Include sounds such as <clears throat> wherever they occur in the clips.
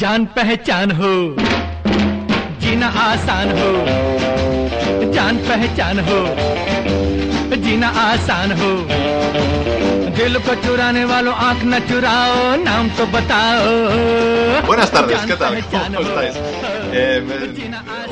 जान पहचान हो जीना आसान हो जान पहचान हो जीना आसान हो दिल को चुराने वालों आँख न चुराओ नाम तो बताओ Buenas tardes, ¿qué tal? ¿Cómo estáis? Eh,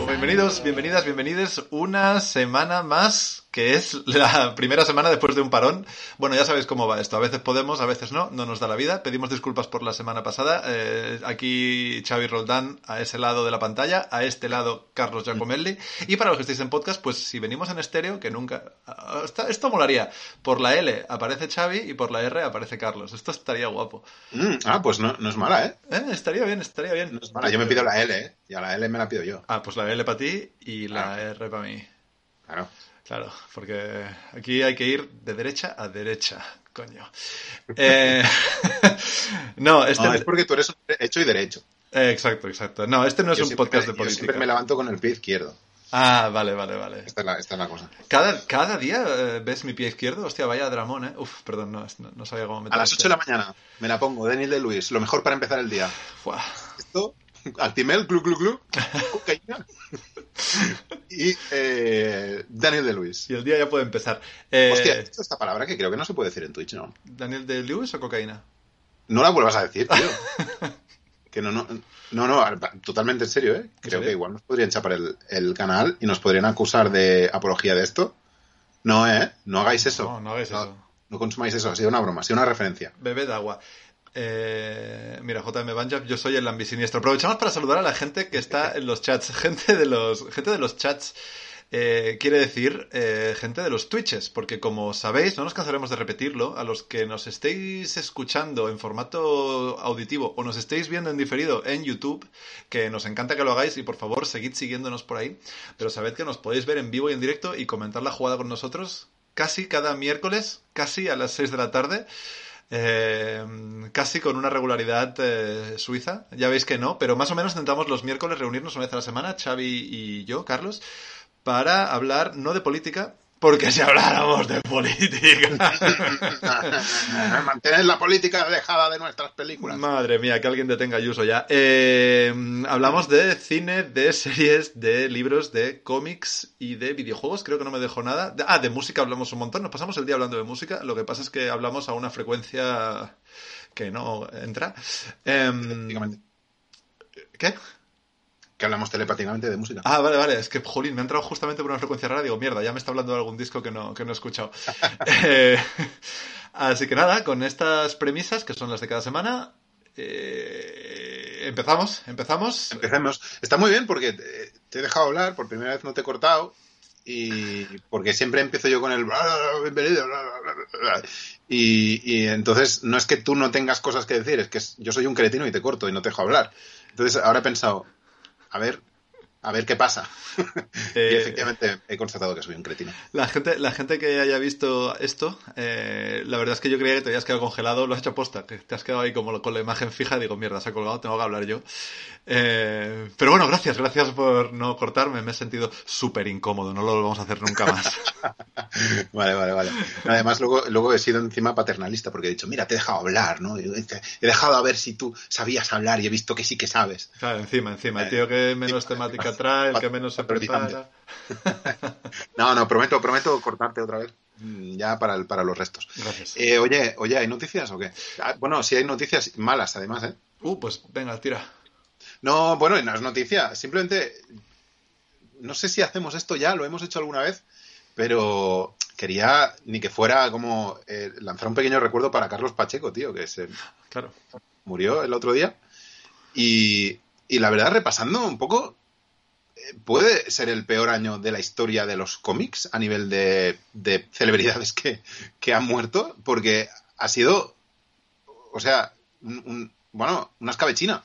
bienvenidos, bienvenidas, bienvenides una semana más, que es la <laughs> primera semana después de un parón. Bueno, ya sabéis cómo va esto. A veces podemos, a veces no, no nos da la vida. Pedimos disculpas por la semana pasada. Eh, aquí Xavi Roldán a ese lado de la pantalla, a este lado Carlos Giacomelli. Y para los que estéis en podcast, pues si venimos en estéreo, que nunca... ah, Esto, esto molaría. Por la L aparece Xavi y por la R aparece Carlos. Esto estaría guapo. Mm, ah, pues no, no es mala, ¿eh? Eh, Estaría bien, estaría bien. No es mala. Yo me pido la L, ¿eh? Y a la L me la pido yo. Ah, pues la L para ti y la R para mí. Claro. Claro, porque aquí hay que ir de derecha a derecha, coño. <laughs> Eh, <laughs> no, este... No, es porque tú eres un hecho y derecho. eh, exacto, exacto. No, este no es Yo un podcast de yo política. siempre me levanto con el pie izquierdo. Ah, vale, vale, vale. Esta es la, esta es la cosa. Cada, cada día eh, ves mi pie izquierdo. Hostia, vaya dramón, ¿eh? Uf, perdón, no, no, sabía cómo meter A las este. 8 de la mañana me la pongo, Daniel de Luis. Lo mejor para empezar el día. Fuah. Esto, Actimel, glu, glu, glu, cocaína. Y eh, Daniel de Luis. Y el día ya puede empezar. Eh, Hostia, esta palabra que creo que no se puede decir en Twitch, ¿no? ¿Daniel de Lewis o cocaína? No la vuelvas a decir, tío. <laughs> que no, no, no, no, totalmente en serio, ¿eh? Creo que igual nos podrían chapar el, el canal y nos podrían acusar de apología de esto. No, ¿eh? No hagáis eso. No, no hagáis eso. No consumáis eso, ha sido una broma, ha sido una referencia. Bebed agua. Eh, mira, JM Banjab, yo soy el ambisiniestro. Aprovechamos para saludar a la gente que está en los chats. <laughs> Gente de los, gente de los chats. eh, quiere decir eh, gente de los Twitches, porque como sabéis, no nos cansaremos de repetirlo, a los que nos estéis escuchando en formato auditivo o nos estéis viendo en diferido en YouTube, que nos encanta que lo hagáis y por favor seguid siguiéndonos por ahí, pero sabed que nos podéis ver en vivo y en directo y comentar la jugada con nosotros casi cada miércoles, casi a las 6 de la tarde. Eh, casi con una regularidad eh, suiza. Ya veis que no, pero más o menos intentamos los miércoles reunirnos una vez a la semana, Xavi y yo, Carlos, para hablar no de política, porque si habláramos de política. <laughs> Mantener la política alejada de nuestras películas. Madre mía, que alguien detenga Ayuso ya. Eh, hablamos de cine, de series, de libros, de cómics y de videojuegos. Creo que no me dejo nada. Ah, de música hablamos un montón. Nos pasamos el día hablando de música. Lo que pasa es que hablamos a una frecuencia que no entra. Telepáticamente. ¿Qué? Que hablamos telepáticamente de música. Ah, vale, vale. Es que, jolín, me ha entrado justamente por una frecuencia rara. Digo, mierda, ya me está hablando de algún disco que no, que no he escuchado. <laughs> Eh, así que nada, con estas premisas, que son las de cada semana, eh, empezamos, empezamos. Empecemos. Está muy bien porque te, te he dejado hablar, por primera vez no te he cortado. Y porque siempre empiezo yo con el bla, bla, bla, bienvenido. Y, y entonces no es que tú no tengas cosas que decir, es que yo soy un cretino y te corto y no te dejo hablar. Entonces ahora he pensado, a ver, a ver qué pasa. <laughs> y Eh, efectivamente he constatado que soy un cretino. La gente, la gente que haya visto esto, eh, la verdad es que yo creía que te habías quedado congelado, lo has hecho posta, que te has quedado ahí como con la imagen fija, digo, mierda, se ha colgado, tengo que hablar yo. Eh, pero bueno, gracias, gracias por no cortarme, me he sentido súper incómodo, no lo vamos a hacer nunca más. <laughs> Vale, vale, vale. Además, luego, luego he sido encima paternalista porque he dicho, mira, te he dejado hablar, ¿no? Y He dejado a ver si tú sabías hablar y he visto que sí que sabes. Claro, encima, encima, el tío que menos temática trae, el que menos se prepara. <laughs> No, no, prometo, prometo cortarte otra vez. mm, Ya para, el- para los restos. Gracias. Eh, oye, oye, ¿hay noticias o qué? Ah, bueno, sí hay noticias malas, además, ¿eh? Uh, pues venga, tira. No, bueno, no es noticia. Simplemente, no sé si hacemos esto ya, lo hemos hecho alguna vez, pero quería ni que fuera como eh, lanzar un pequeño recuerdo para Carlos Pacheco, tío, que se Claro. murió el otro día. Y, y la verdad, repasando un poco, puede ser el peor año de la historia de los cómics a nivel de, de celebridades que, que han muerto, porque ha sido, o sea, un- un- bueno, una escabechina,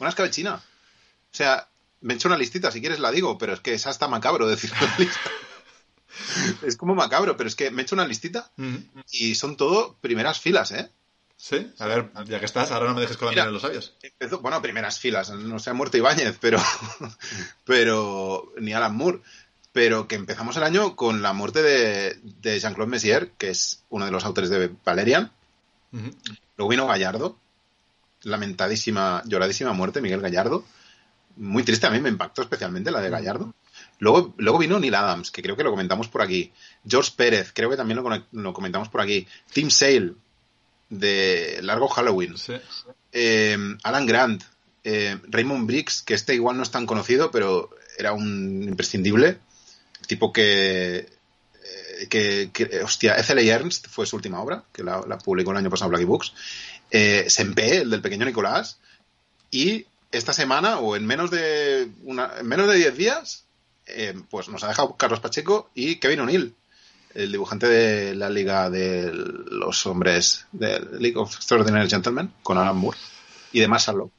una escabechina. O sea, me he hecho una listita, si quieres la digo, pero es que es hasta macabro decir una lista. <laughs> Es como macabro, pero es que me he hecho una listita Mm, y son todo primeras filas, ¿eh? Sí, a ver, ya que estás, ahora no me dejes con la Mira. en los labios. Empezó, bueno, primeras filas, no se ha muerto Ibáñez, pero, <laughs> pero ni Alan Moore. Pero que empezamos el año con la muerte de, de Jean-Claude Messier, que es uno de los autores de Valerian. Luego vino Gallardo, lamentadísima, lloradísima muerte, Miguel Gallardo. Muy triste, a mí me impactó especialmente la de Gallardo. Luego, luego vino Neil Adams, que creo que lo comentamos por aquí. George Pérez, creo que también lo, lo comentamos por aquí. Tim Sale, de Largo Halloween. Sí. Eh, Alan Grant, eh, Raymond Briggs, que este igual no es tan conocido, pero era un imprescindible. Tipo que, eh, que, que hostia, Ethel Ernst fue su última obra, que la, la publicó el año pasado Blacky Books. Eh, Sempe, el del pequeño Nicolás. Y esta semana, o en menos de una, en menos de 10 días, eh, pues nos ha dejado Carlos Pacheco y Kevin O'Neill, el dibujante de la Liga de los Hombres, de League of Extraordinary Gentlemen, con Alan Moore y de Law.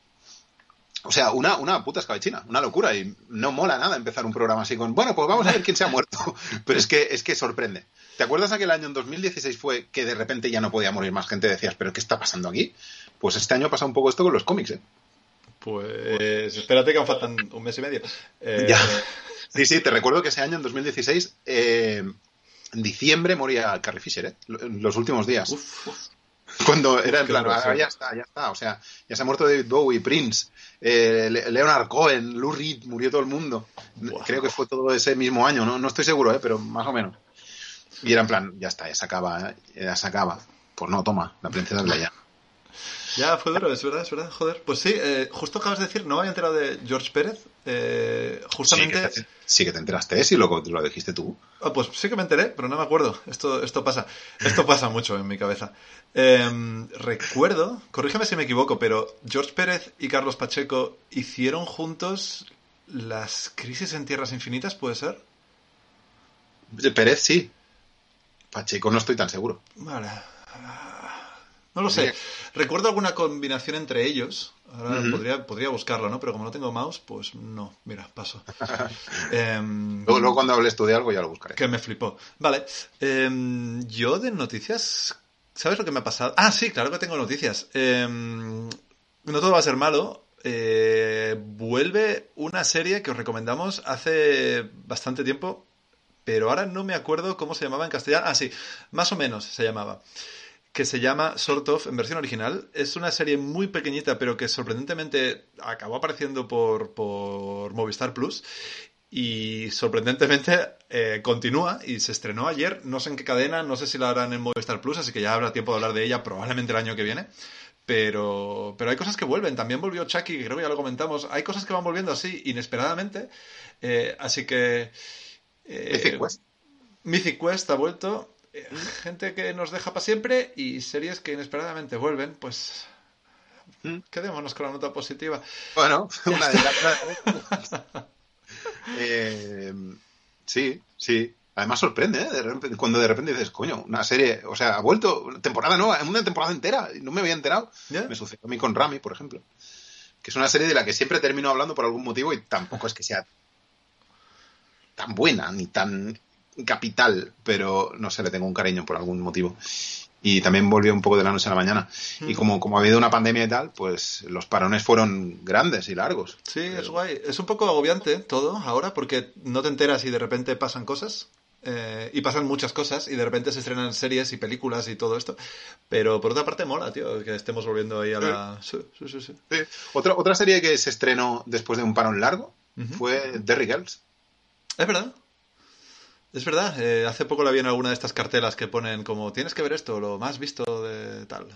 O sea, una, una puta escabechina, una locura. Y no mola nada empezar un programa así con, bueno, pues vamos a ver quién se ha muerto. <laughs> Pero es que, es que sorprende. ¿Te acuerdas aquel año en 2016 fue que de repente ya no podía morir más gente? Decías, ¿pero qué está pasando aquí? Pues este año pasa un poco esto con los cómics, ¿eh? Pues espérate que aún faltan un mes y medio. Eh, Ya. Sí, sí, te recuerdo que ese año, en 2016, eh, en diciembre moría Carrie Fisher, ¿eh? En los últimos días. uf, uf. Cuando era en plan. "Ah, ya está, ya está. O sea, ya se ha muerto David Bowie, Prince, eh, Le- Leonard Cohen, Lou Reed, murió todo el mundo. Creo que fue todo ese mismo año, ¿no? No estoy seguro, ¿eh? Pero más o menos. Y era en plan, ya está, ya se acaba, ¿eh? ya se acaba. Pues no, toma, la princesa de Leia. Ya, fue duro, es verdad, es verdad, joder. Pues sí, eh, justo acabas de decir, no me había enterado de George Pérez. eh, Sí justamente. te, sí que te enteraste, si lo, lo dijiste tú. Ah, pues sí que me enteré, pero no me acuerdo. Esto, esto pasa. Esto pasa mucho en mi cabeza. Em, recuerdo, corrígeme si me equivoco, pero George Pérez y Carlos Pacheco hicieron juntos las crisis en tierras infinitas, ¿puede ser? Pérez sí. Pacheco no estoy tan seguro. Vale. Ah, No lo sé. Recuerdo alguna combinación entre ellos. Ahora podría, podría buscarlo, ¿no? Pero como no tengo mouse, pues no. Mira, paso. <laughs> Em, Luego, luego cuando hables tú de algo ya lo buscaré. Que me flipó. Vale. em, yo de noticias. ¿Sabes lo que me ha pasado? Ah, sí, claro que tengo noticias. Em, no todo va a ser malo. Eh, vuelve una serie que os recomendamos hace bastante tiempo, pero ahora no me acuerdo cómo se llamaba en castellano. Ah, sí, más o menos se llamaba. Que se llama Sort of en versión original. Es una serie muy pequeñita, pero que sorprendentemente acabó apareciendo por, por Movistar Plus. Y sorprendentemente eh, continúa y se estrenó ayer. No sé en qué cadena, no sé si la harán en Movistar Plus, así que ya habrá tiempo de hablar de ella probablemente el año que viene. Pero, pero hay cosas que vuelven. También volvió Chucky, que creo que ya lo comentamos. Hay cosas que van volviendo así, inesperadamente. Eh, así que. eh, Mythic Quest. Mythic Quest ha vuelto. Eh, gente que nos deja para siempre y series que inesperadamente vuelven. Pues. Mm. Quedémonos con la nota positiva. Bueno, <laughs> una de <laughs> las- Eh, sí, sí. Además sorprende, ¿eh? De repente- cuando de repente dices, coño, una serie, o sea, ha vuelto, temporada nueva, una temporada entera, no me había enterado. ¿Ya? Me sucedió a mí con Rami, por ejemplo. Que es una serie de la que siempre termino hablando por algún motivo y tampoco es que sea tan buena ni tan capital, pero no sé, le tengo un cariño por algún motivo. Y también volvió un poco de la noche a la mañana. Y Mm. como, como ha habido una pandemia y tal, pues los parones fueron grandes y largos. Sí, es guay. Es un poco agobiante todo ahora porque no te enteras y de repente pasan cosas. eh, y pasan muchas cosas y de repente se estrenan series y películas y todo esto. Pero por otra parte mola, tío, que estemos volviendo ahí a la... Sí, sí, sí. Otra, otra serie que se estrenó después de un parón largo fue Derry Girls. Es verdad. Es verdad. eh, hace poco la vi en alguna de estas cartelas que ponen como tienes que ver esto, lo más visto de tal.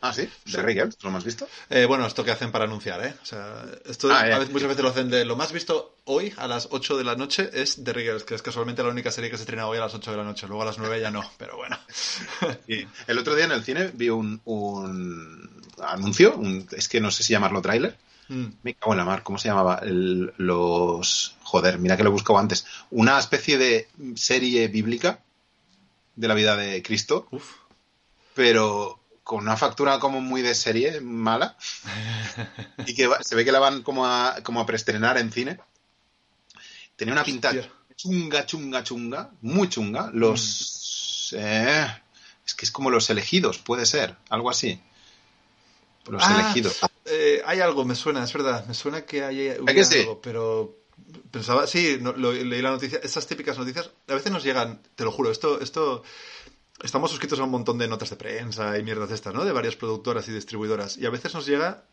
Ah, sí. Derry Girls, ¿lo has visto? Eh, bueno, esto que hacen para anunciar, ¿eh? O sea, esto Ah, ya. a veces, muchas veces lo hacen de lo más visto hoy a las 8 de la noche es The Riggers, que es casualmente la única serie que se estrena hoy a las 8 de la noche. Luego a las 9 ya no, pero bueno. Y el otro día en el cine vi un, un anuncio, un- es que no sé si llamarlo tráiler. Mm. Me cago en la mar, ¿cómo se llamaba? El- los. Joder, mira que lo he buscado antes. Una especie de serie bíblica de la vida de Cristo, Uf. pero con una factura como muy de serie mala. <laughs> y que va- se ve que la van como a, como a preestrenar en cine. Tenía una pinta Hostia. chunga, chunga, chunga, muy chunga. Los. eh, es que es como los elegidos, puede ser, algo así. Los Ah, elegidos. Eh, hay algo, me suena, es verdad. Me suena que hay que sí? algo, pero pensaba, sí, no, lo- leí la noticia. Estas típicas noticias a veces nos llegan, te lo juro, esto, esto estamos suscritos a un montón de notas de prensa y mierdas de estas, ¿no? De varias productoras y distribuidoras. Y a veces nos llega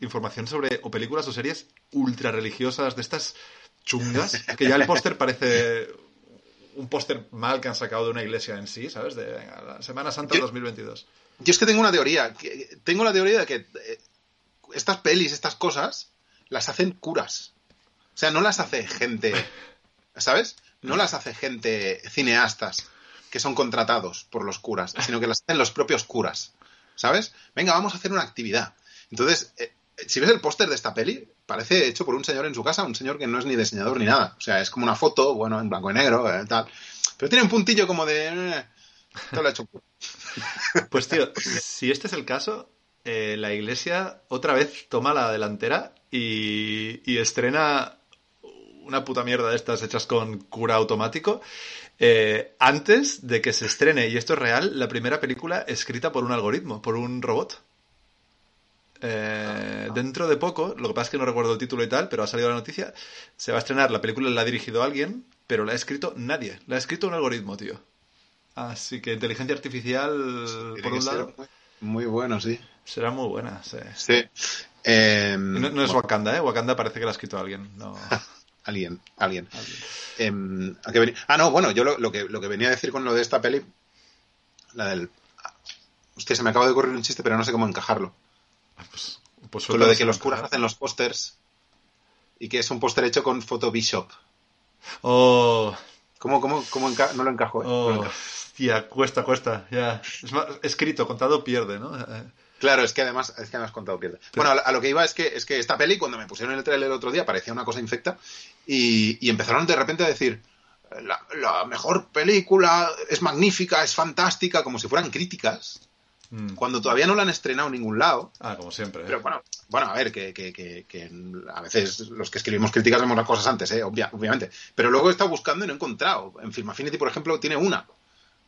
información sobre o películas o series ultra religiosas de estas chungas, que ya el póster parece un póster mal que han sacado de una iglesia en sí, ¿sabes? De venga, la Semana Santa Yo- 2022. Yo es que tengo una teoría. tengo la teoría de que eh, estas pelis, estas cosas, las hacen curas. O sea, no las hace gente, ¿sabes? No las hace gente cineastas que son contratados por los curas, sino que las hacen los propios curas, ¿sabes? Venga, vamos a hacer una actividad. Entonces, eh, si ves el póster de esta peli, parece hecho por un señor en su casa, un señor que no es ni diseñador ni nada. O sea, es como una foto, bueno, en blanco y negro, eh, tal. Pero tiene un puntillo como de... esto lo ha hecho. <laughs> Pues tío, si este es el caso, eh, la iglesia otra vez toma la delantera y, y estrena una puta mierda de estas hechas con cura automático eh, antes de que se estrene, y esto es real, la primera película escrita por un algoritmo, por un robot. Eh, dentro de poco, lo que pasa es que no recuerdo el título y tal, pero ha salido la noticia, se va a estrenar, la película la ha dirigido alguien, pero la ha escrito nadie, la ha escrito un algoritmo, tío. Así que inteligencia artificial, por un lado, Muy, bueno, sí. será muy buena. sí. Sí. Eh, Y No, no es bueno, Wakanda, ¿eh? Wakanda parece que la ha escrito alguien. No, <laughs> alguien, alguien. alguien. Em, ¿a qué venía? Ah, no, bueno, yo lo, lo que, lo que venía a decir con lo de esta peli, la del... Hostia, se me acaba de ocurrir un chiste, pero no sé cómo encajarlo. Pues, pues Con lo de que los curas hacen los pósters y que es un póster hecho con Photoshop. Oh, ¿Cómo, cómo, cómo enca- no lo encajo? eh? No lo oh, encajo. Hostia, cuesta, cuesta. Ya. Es más, escrito, contado, pierde, ¿no? Claro, es que además, es que has contado pierde. Bueno, a, lo- a lo que iba es que, es que esta peli, cuando me pusieron el trailer el otro día, parecía una cosa infecta y, y empezaron de repente a decir la, la mejor película es magnífica, es fantástica, como si fueran críticas, mm. cuando todavía no la han estrenado en ningún lado. Ah, como siempre. ¿eh? Pero bueno, bueno, a ver, que, que, que, que a veces los que escribimos críticas vemos las cosas antes, ¿eh? Obvia- obviamente. Pero luego he estado buscando y no he encontrado. En Film Affinity, por ejemplo, tiene una.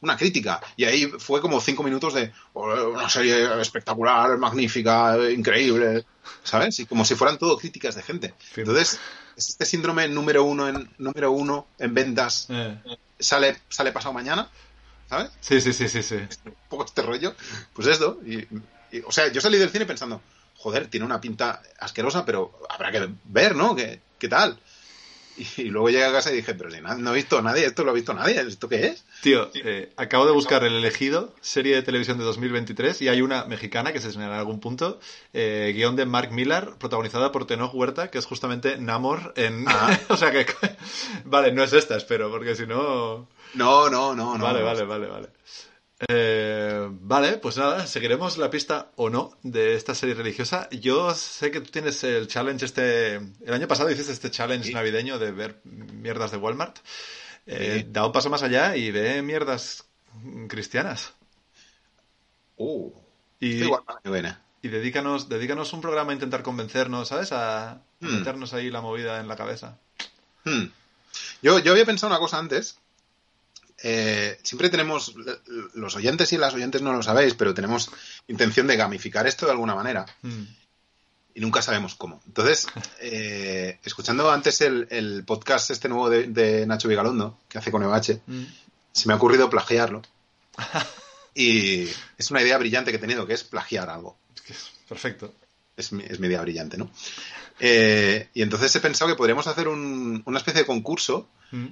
Una crítica. Y ahí fue como cinco minutos de "Oh, una serie espectacular, magnífica, increíble. ¿Sabes? Y como si fueran todo críticas de gente. Entonces, es este síndrome número uno en, número uno en ventas Eh, sale, sale pasado mañana. ¿Sabes? Sí, sí, sí, sí, sí. un poco este rollo, pues esto. Y, y, o sea, yo salí del cine pensando, joder, tiene una pinta asquerosa, pero habrá que ver, ¿no? ¿Qué, qué tal? Y, y luego llegué a casa y dije, pero si na- no he visto a nadie, esto lo ha visto nadie, ¿esto qué es? Tío, eh, acabo de buscar El Elegido, serie de televisión de 2023, y hay una mexicana que se estrenará en algún punto, eh, guion de Mark Millar, protagonizada por Tenoch Huerta, que es justamente Namor en... <laughs> Ah. o sea que... <laughs> vale, no es esta, espero, porque si no... No, no, no, no. vale, no. vale, vale, vale. Eh, vale, pues nada, seguiremos la pista o no de esta serie religiosa. Yo sé que tú tienes el challenge este... El año pasado hiciste este challenge Sí. navideño de ver mierdas de Walmart. Eh, Sí. Da un paso más allá y ve mierdas cristianas. Uh, Y, igual viene. y dedícanos, dedícanos un programa a intentar convencernos, ¿sabes? A, a Hmm. meternos ahí la movida en la cabeza. Hmm. Yo, yo había pensado una cosa antes. Eh, siempre tenemos, los oyentes y las oyentes no lo sabéis, pero tenemos intención de gamificar esto de alguna manera. Hmm. y nunca sabemos cómo. Entonces, eh, escuchando antes el, el podcast este nuevo de, de Nacho Vigalondo, que hace con EOH, Hmm. se me ha ocurrido plagiarlo. <laughs> Y es una idea brillante que he tenido, que es plagiar algo. Es que es perfecto. Es mi, es mi idea brillante, ¿no? Eh, y entonces he pensado que podríamos hacer un- una especie de concurso. Hmm.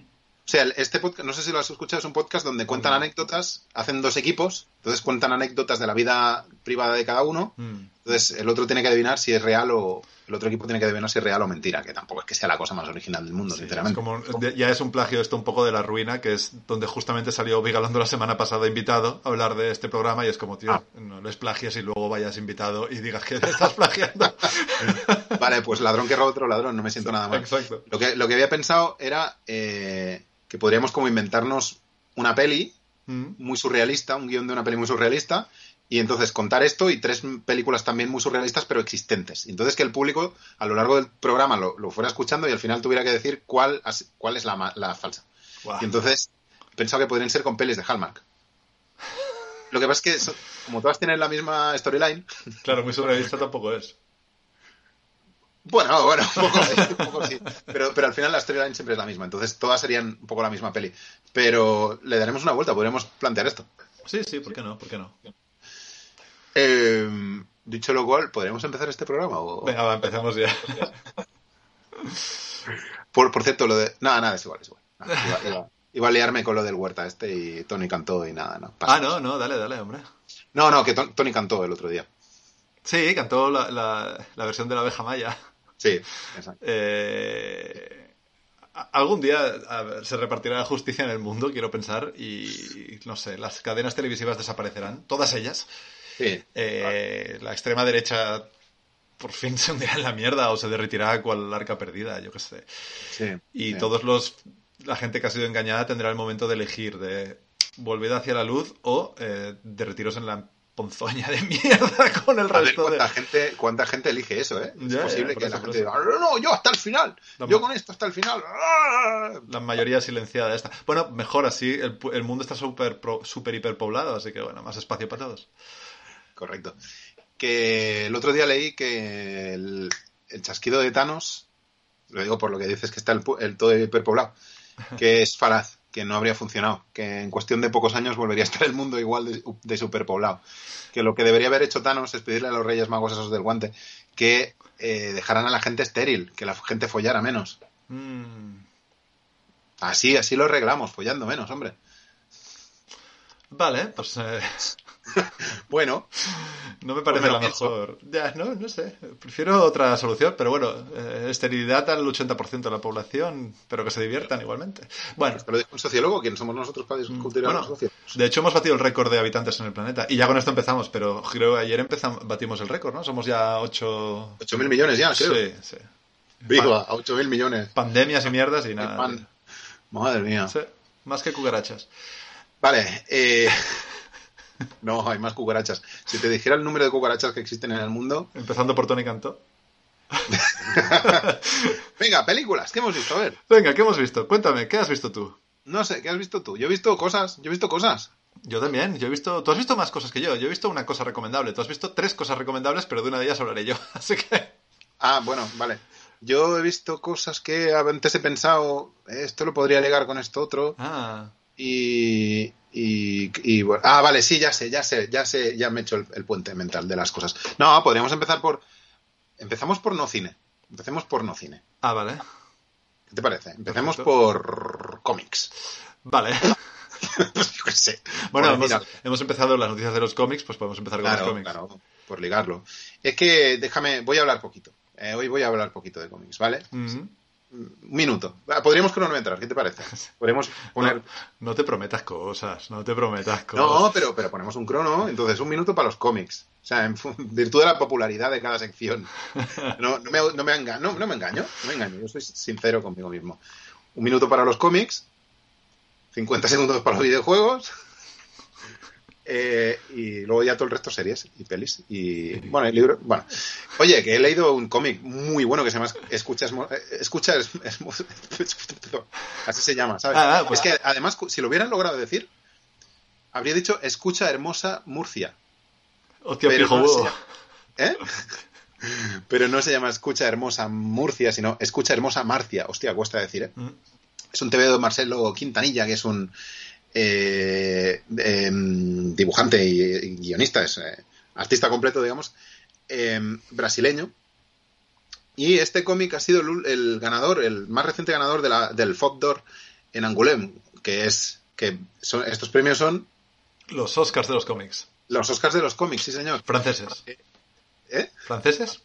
O sea, este podcast, no sé si lo has escuchado, es un podcast donde cuentan anécdotas, hacen dos equipos, entonces cuentan anécdotas de la vida privada de cada uno Hmm. Entonces, el otro tiene que adivinar si es real o. El otro equipo tiene que adivinar si es real o mentira, que tampoco es que sea la cosa más original del mundo, Sí, sinceramente. es como, de- ya es un plagio esto un poco de la ruina, que es donde justamente salió Vigalondo la semana pasada invitado a hablar de este programa y es como, tío, Ah. no les plagies y luego vayas invitado y digas que le estás plagiando. <laughs> Vale, pues ladrón que roba otro ladrón, no me siento nada mal. Exacto. Lo que, lo que había pensado era eh, que podríamos como inventarnos una peli Hmm. muy surrealista, un guion de una peli muy surrealista, y entonces contar esto y tres películas también muy surrealistas, pero existentes. Entonces que el público a lo largo del programa lo, lo fuera escuchando y al final tuviera que decir cuál, cuál es la, la falsa. Y entonces he pensado que podrían ser con pelis de Hallmark. Lo que pasa es que, como todas tienen la misma storyline, Claro, muy surrealista tampoco es. Bueno, <laughs> bueno, un poco, sí, un poco sí. Pero, pero al final la storyline siempre es la misma. Entonces todas serían un poco la misma peli. Pero le daremos una vuelta, podríamos plantear esto. Sí, sí, ¿por qué no? ¿Por qué no? Eh, dicho lo cual, ¿podríamos empezar este programa? O... Venga, va, empezamos ya. Por, por cierto, lo de... Nada, nada, es igual, es igual. Nada, iba, a liarme con lo del Huerta este y Tony cantó y nada, no. pasa. Ah, no, no, dale, dale, hombre. No, no, que Ton- Tony cantó el otro día. Sí, cantó la, la- la versión de la abeja maya. Sí, exacto. Eh, algún día ver, se repartirá la justicia en el mundo, quiero pensar, y no sé, las cadenas televisivas desaparecerán, todas ellas. Sí. Eh, la extrema derecha por fin se hundirá en la mierda o se derretirá cual arca perdida, yo qué sé. sí, Y sí. todos los la gente que ha sido engañada tendrá el momento de elegir de volver hacia la luz o eh, derretiros en la ponzoña de mierda <laughs> con el A ver resto de cuánta gente, cuánta gente elige eso, ¿eh? Es ya, posible que la gente diga, no, no, yo hasta el final, La yo ma- con esto hasta el final. La mayoría silenciada esta. Bueno, mejor así, el, el mundo está súper súper hiperpoblado, así que bueno, más espacio para todos. Correcto. Que el otro día leí que el, el chasquido de Thanos, lo digo por lo que dices que está el, el todo hiperpoblado, que es falaz, que no habría funcionado, que en cuestión de pocos años volvería a estar el mundo igual de, de superpoblado. Que lo que debería haber hecho Thanos es pedirle a los Reyes Magos esos del guante que eh, dejaran a la gente estéril, que la gente follara menos. Mm, Así, así lo arreglamos, follando menos, hombre. Vale, pues eh, <laughs> Bueno, no me parece la mejor. Ya, no, no sé. Prefiero otra solución, pero bueno, eh, esterilidad al 80% de la población, pero que se diviertan igualmente. Bueno, dijo un sociólogo, ¿quién somos nosotros para discutir a Bueno, los sociólogos? de hecho hemos batido el récord de habitantes en el planeta. Y ya con esto empezamos, pero creo que ayer empezamos, batimos el récord, ¿no? Somos ya 8... 8.000 millones ya, creo. Sí, sí. Viva, a 8.000 millones. Pandemias y mierdas y nada. pan. Madre mía. Sí, más que cucarachas. Vale, eh... <laughs> <laughs> no, hay más cucarachas. Si te dijera el número de cucarachas que existen en el mundo. Empezando por Tony Cantó. <laughs> Venga, películas, ¿qué hemos visto? A ver, Venga, ¿qué hemos visto? Cuéntame, ¿qué has visto tú? no sé, ¿qué has visto tú? Yo he visto cosas, yo he visto cosas. Yo también, yo he visto... Tú has visto más cosas que yo. Yo he visto una cosa recomendable. Tú has visto tres cosas recomendables, pero de una de ellas hablaré yo. <laughs> Así que... Ah, bueno, vale. Yo he visto cosas que antes he pensado, eh, esto lo podría ligar con esto otro. Ah, Y, y, y, bueno, ah, vale, sí, ya sé, ya sé, ya sé, ya me he hecho el, el puente mental de las cosas. No, podríamos empezar por. Empezamos por no cine. Empecemos por no cine. ah vale. ¿Qué te parece? Empecemos Perfecto. por cómics. Vale. pues <laughs> yo qué sé. Bueno, hemos, hemos empezado las noticias de los cómics, pues podemos empezar con los cómics. claro, por ligarlo. Es que déjame, voy a hablar poquito. Eh, hoy voy a hablar poquito de cómics, ¿vale? Un minuto. Va, Podríamos cronometrar, ¿qué te parece? <laughs> Podríamos poner. No, no te prometas cosas, no te prometas cosas. No, pero, pero ponemos un crono, entonces un minuto para los cómics. O sea, en virtud de la popularidad de cada sección. No, no, me, no, me enga- no, no me engaño, no me engaño, yo soy sincero conmigo mismo. Un minuto para los cómics, 50 segundos para los videojuegos, eh, y luego ya todo el resto series y pelis. Y bueno, el libro. Bueno, oye, que he leído un cómic muy bueno que se llama Escucha, Esmo- eh, Escucha <laughs> Es- Así se llama, ¿sabes? Ah, ah, pues- es que además, si lo hubieran logrado decir, habría dicho Escucha Hermosa Murcia. Hostia, pero pijo no se ¿Eh? Pero no se llama Escucha Hermosa Murcia, sino Escucha Hermosa Marcia. Hostia, cuesta decir, ¿eh? Mm. Es un TV de Marcelo Quintanilla, que es un eh, em, dibujante y, y guionista, es eh, artista completo, digamos, em, brasileño. Y este cómic ha sido el, ganador, el más reciente ganador de la, del FOC d'Or en Angoulême, que es que son, estos premios son Los Oscars de los cómics. los Oscars de los cómics, sí señor. Franceses. ¿Eh? ¿Franceses?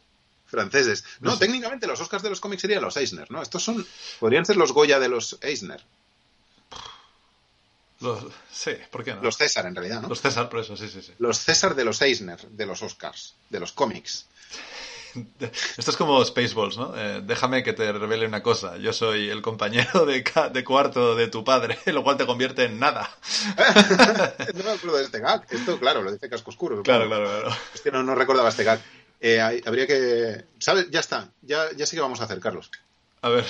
Franceses. No, No sé. técnicamente los Oscars de los cómics serían los Eisner, ¿no? Estos son, podrían ser los Goya de los Eisner. Los... Sí, ¿por qué no? Los César, en realidad, ¿no? Los César, por eso, sí, sí, sí. Los César de los Eisner, de los Oscars, de los cómics. <laughs> Esto es como Spaceballs, ¿no? Eh, déjame que te revele una cosa. Yo soy el compañero de, ca- de cuarto de tu padre, <laughs> lo cual te convierte en nada. <laughs> no me acuerdo de este gag. Esto, claro, lo dice Casco Oscuro. Claro, claro, claro. Es que no, no recordaba este gag. Eh, hay- habría que... ¿Sabes? Ya está. Ya, ya sé que vamos a hacer, Carlos. A ver.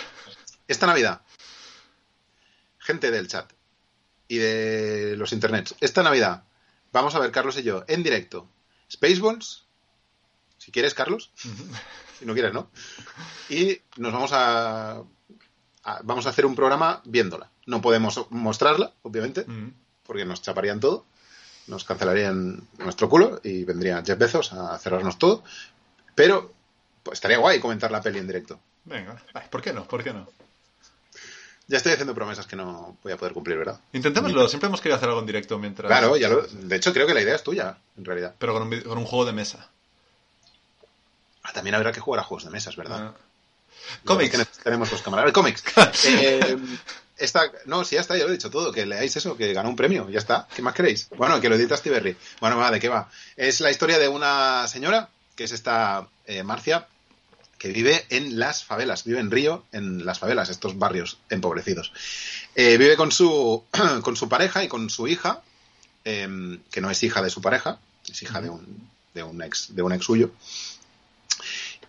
Esta Navidad, gente del chat y de los internets, esta Navidad vamos a ver, Carlos y yo, en directo, Spaceballs, si quieres, Carlos, si no quieres, ¿no? Y nos vamos a, a- vamos a hacer un programa viéndola. No podemos mostrarla, obviamente, porque nos chaparían todo. nos cancelarían nuestro culo y vendría Jeff Bezos a cerrarnos todo. Pero pues, estaría guay comentar la peli en directo. Venga, Ay, ¿por qué no? ¿Por qué no? Ya estoy haciendo promesas que no voy a poder cumplir, ¿verdad? Intentémoslo, siempre hemos querido hacer algo en directo mientras... Claro, ya lo- de hecho creo que la idea es tuya, en realidad. Pero con un, con un juego de mesa. Ah, también habrá que jugar a juegos de mesas, ¿verdad? Ah. Cómics. Es que tenemos los camaradas. Cómics. <laughs> Eh, esta, no, si ya está, ya lo he dicho todo. Que leáis eso, que ganó un premio. Ya está. ¿Qué más queréis? Bueno, que lo edita Steve Berry. Bueno, va, ¿de qué va? Es la historia de una señora, que es esta eh, Marcia, que vive en las favelas. Vive en Río, en las favelas, estos barrios empobrecidos. Eh, vive con su, <clears throat> con su pareja y con su hija, eh, que no es hija de su pareja, es hija de un, de un ex, de un ex suyo.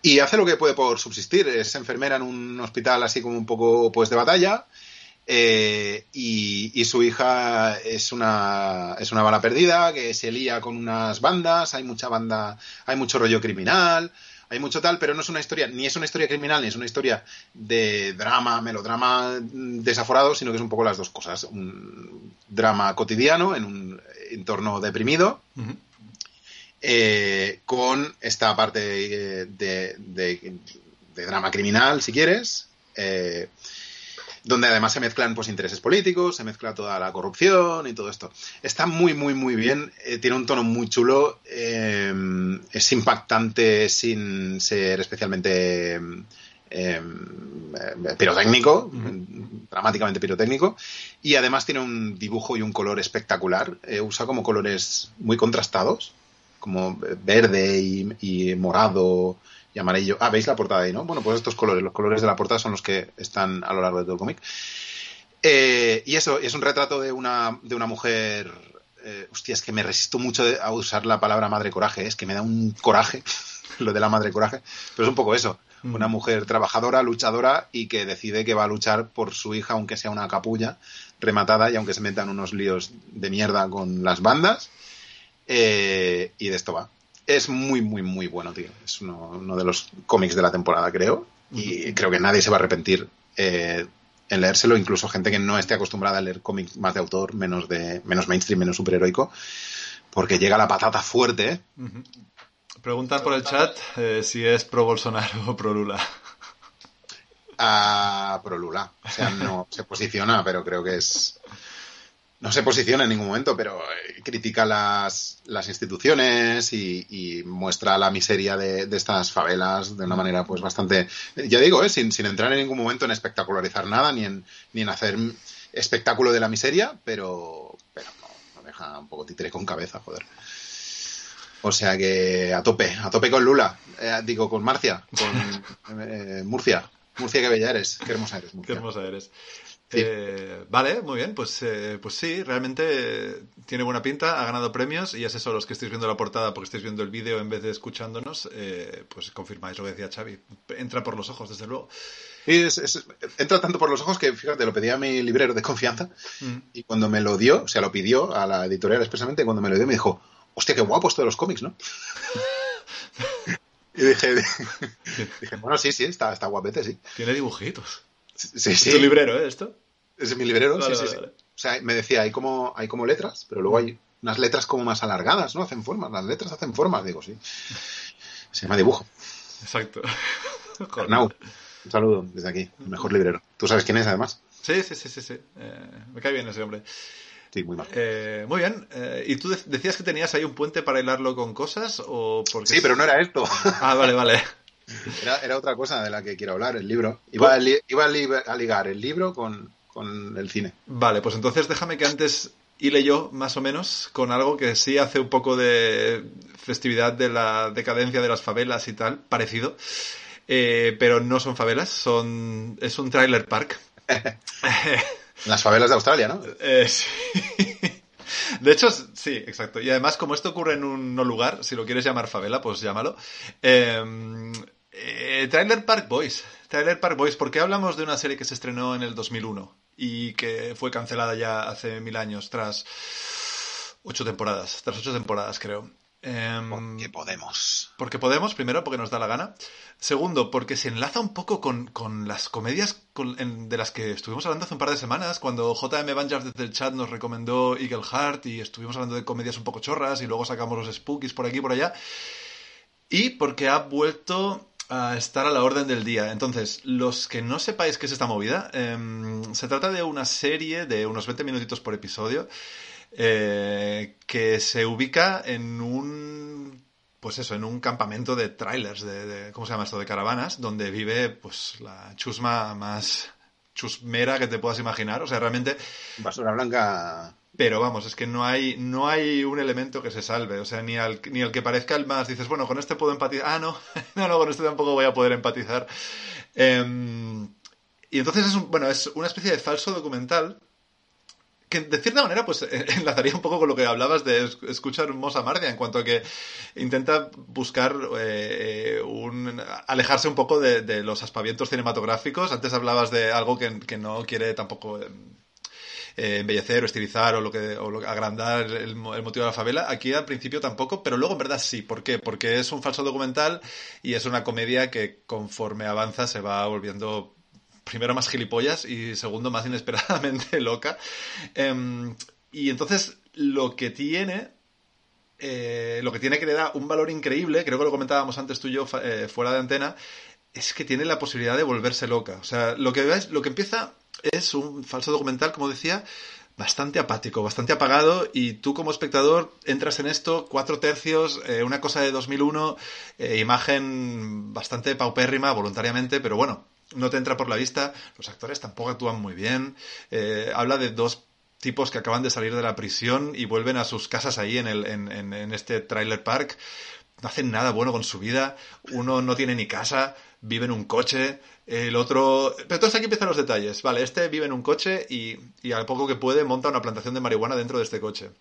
Y hace lo que puede por subsistir. Es enfermera en un hospital así como un poco pues de batalla. eh, y, y su hija es una, es una bala perdida que se lía con unas bandas. Hay mucha banda, hay mucho rollo criminal, hay mucho tal, pero no es una historia, ni es una historia criminal, ni es una historia de drama, melodrama mm, desaforado, sino que es un poco las dos cosas. Un drama cotidiano en un entorno deprimido eh, con esta parte eh, de, de- de drama criminal, si quieres, eh, donde además se mezclan pues intereses políticos, se mezcla toda la corrupción y todo esto. Está muy, muy, muy bien, eh, tiene un tono muy chulo, eh, es impactante sin ser especialmente... eh, eh, pirotécnico, dramáticamente pirotécnico, y además tiene un dibujo y un color espectacular. Usa como colores muy contrastados, como verde y, y morado y amarillo. Ah, veis la portada ahí, ¿no? Bueno, pues estos colores, los colores de la portada son los que están a lo largo de todo el cómic. Eh, y eso, es un retrato de una, de una mujer. Eh, hostia, es que me resisto mucho a usar la palabra madre coraje, es que me da un coraje <laughs> lo de la madre coraje, pero es un poco eso. Mm. Una mujer trabajadora, luchadora y que decide que va a luchar por su hija, aunque sea una capulla rematada y aunque se metan unos líos de mierda con las bandas. Eh, y de esto va. Es muy, muy, muy bueno, tío. Es uno, uno de los cómics de la temporada, creo. Y creo que nadie se va a arrepentir eh, en leérselo, incluso gente que no esté acostumbrada a leer cómics más de autor, menos de menos mainstream, menos superheroico, porque llega la patata fuerte. ¿eh? Preguntan por el chat eh, si es pro Bolsonaro o pro Lula. a Prolula. O sea, no <laughs> se posiciona, pero creo que es. No se posiciona en ningún momento, pero eh, critica las, las instituciones y, muestra la miseria de, de estas favelas de una manera, pues bastante. Ya digo, eh, sin, sin entrar en ningún momento en espectacularizar nada ni en, ni en hacer espectáculo de la miseria, pero, pero no, no deja un poco títere con cabeza, joder. O sea que a tope, a tope con Lula, eh, digo con Marcia, con <laughs> eh, Murcia. Murcia, qué bella eres, qué hermosa eres, Qué Murcia. hermosa eres. Sí. Eh, vale, muy bien, pues, eh, pues sí, realmente eh, tiene buena pinta, ha ganado premios y es eso, los que estáis viendo la portada porque estáis viendo el vídeo en vez de escuchándonos, eh, pues confirmáis lo que decía Xavi. Entra por los ojos, desde luego. Y es- es- entra tanto por los ojos que, fíjate, lo pedí a mi librero de confianza Mm. y cuando me lo dio, o sea, lo pidió a la editorial expresamente, cuando me lo dio me dijo, hostia, qué guapo esto de los cómics, ¿no? <laughs> y dije, <laughs> dije, bueno, sí, sí, está, está guapete, sí. Tiene dibujitos. Sí, Es tu librero, ¿eh? Esto. Es mi librero, Vale, sí, sí, vale, sí. vale. O sea, me decía, hay como, hay como letras, pero luego hay unas letras como más alargadas, ¿no? Hacen formas, las letras hacen formas, digo, sí. Se llama dibujo. Exacto. <laughs> Arnau, un saludo desde aquí, el mejor librero. ¿Tú sabes quién es, además? Sí, sí, sí, sí, sí. Eh, me cae bien ese hombre. Sí, muy mal. Eh, muy bien. Eh, ¿Y tú de- decías que tenías ahí un puente para hilarlo con cosas o porque... Sí, pero no era esto. Ah, vale, vale. Era, era otra cosa de la que quiero hablar, el libro. Iba, a, li- iba a, li- a ligar el libro con, con el cine. Vale, pues entonces déjame que antes hile yo, más o menos, con algo que sí hace un poco de festividad de la decadencia de las favelas y tal, parecido. Eh, pero no son favelas, son es un trailer park. <laughs> Las favelas de Australia, ¿no? <laughs> Eh, sí. De hecho, sí, exacto. Y además, como esto ocurre en un no lugar, si lo quieres llamar favela, pues llámalo. Eh, eh, Trailer Park Boys. Trailer Park Boys, ¿por qué hablamos de una serie que se estrenó en el 2001 y que fue cancelada ya hace mil años tras ocho temporadas? Tras ocho temporadas, creo. Em, Porque podemos. porque podemos, primero, porque nos da la gana. Segundo, porque se enlaza un poco con, con las comedias con- en- de las que estuvimos hablando hace un par de semanas, cuando JM Banjaf desde el chat nos recomendó Eagle Heart y estuvimos hablando de comedias un poco chorras y luego sacamos los spookies por aquí y por allá. Y porque ha vuelto a estar a la orden del día. Entonces, los que no sepáis qué es esta movida, em, se trata de una serie de unos 20 minutitos por episodio eh, que se ubica en un pues eso, en un campamento de trailers, de- ¿cómo se llama esto? De caravanas, donde vive pues la chusma más chusmera que te puedas imaginar. O sea, realmente Basura blanca. Pero vamos, es que no hay, no hay un elemento que se salve. O sea, ni al, ni al que parezca el más dices, bueno, con este puedo empatizar. Ah, no, <laughs> no, no, con este tampoco voy a poder empatizar. Em, y entonces es, un- bueno, es una especie de falso documental que de cierta manera pues eh, <laughs> enlazaría un poco con lo que hablabas de es- escuchar Mosa Mardia en cuanto a que intenta buscar eh, alejarse un poco de, de los aspavientos cinematográficos. Antes hablabas de algo que, que no quiere tampoco eh, embellecer o estilizar o lo que o agrandar el, mo- el motivo de la favela. Aquí al principio tampoco, pero luego en verdad sí. ¿Por qué? Porque es un falso documental y es una comedia que conforme avanza se va volviendo primero más gilipollas y segundo más <laughs> inesperadamente loca. Em, y entonces lo que tiene eh, lo que tiene que le da un valor increíble, creo que lo comentábamos antes tú y yo eh, fuera de antena, es que tiene la posibilidad de volverse loca. O sea, lo que ves, lo que empieza es un falso documental, como decía, bastante apático, bastante apagado, y tú como espectador entras en esto, cuatro tercios, eh, una cosa de 2001, eh, imagen bastante paupérrima, voluntariamente, pero bueno, no te entra por la vista, los actores tampoco actúan muy bien, eh, habla de dos tipos que acaban de salir de la prisión y vuelven a sus casas ahí en, el, en, en- en este trailer park. No hacen nada bueno con su vida. Uno no tiene ni casa, vive en un coche. El otro... Pero entonces aquí empiezan los detalles. Vale, este vive en un coche y, y al poco que puede monta una plantación de marihuana dentro de este coche.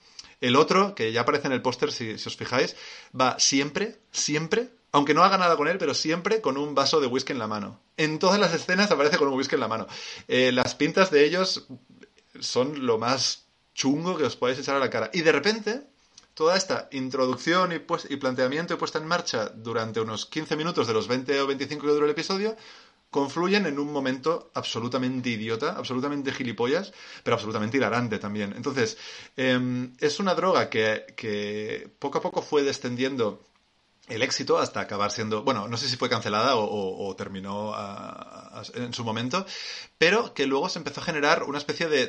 El otro, que ya aparece en el póster si, os fijáis, va siempre, siempre, aunque no haga nada con él, pero siempre con un vaso de whisky en la mano. En todas las escenas aparece con un whisky en la mano. Eh, las pintas de ellos son lo más chungo que os podéis echar a la cara. Y de repente, toda esta introducción y, pues, y planteamiento y puesta en marcha durante unos 15 minutos de los 20 o 25 que dura el episodio, confluyen en un momento absolutamente idiota, absolutamente gilipollas, pero absolutamente hilarante también. Entonces, eh, es una droga que, que poco a poco fue descendiendo el éxito hasta acabar siendo, bueno, no sé si fue cancelada o, terminó en su momento, pero que luego se empezó a generar una especie de-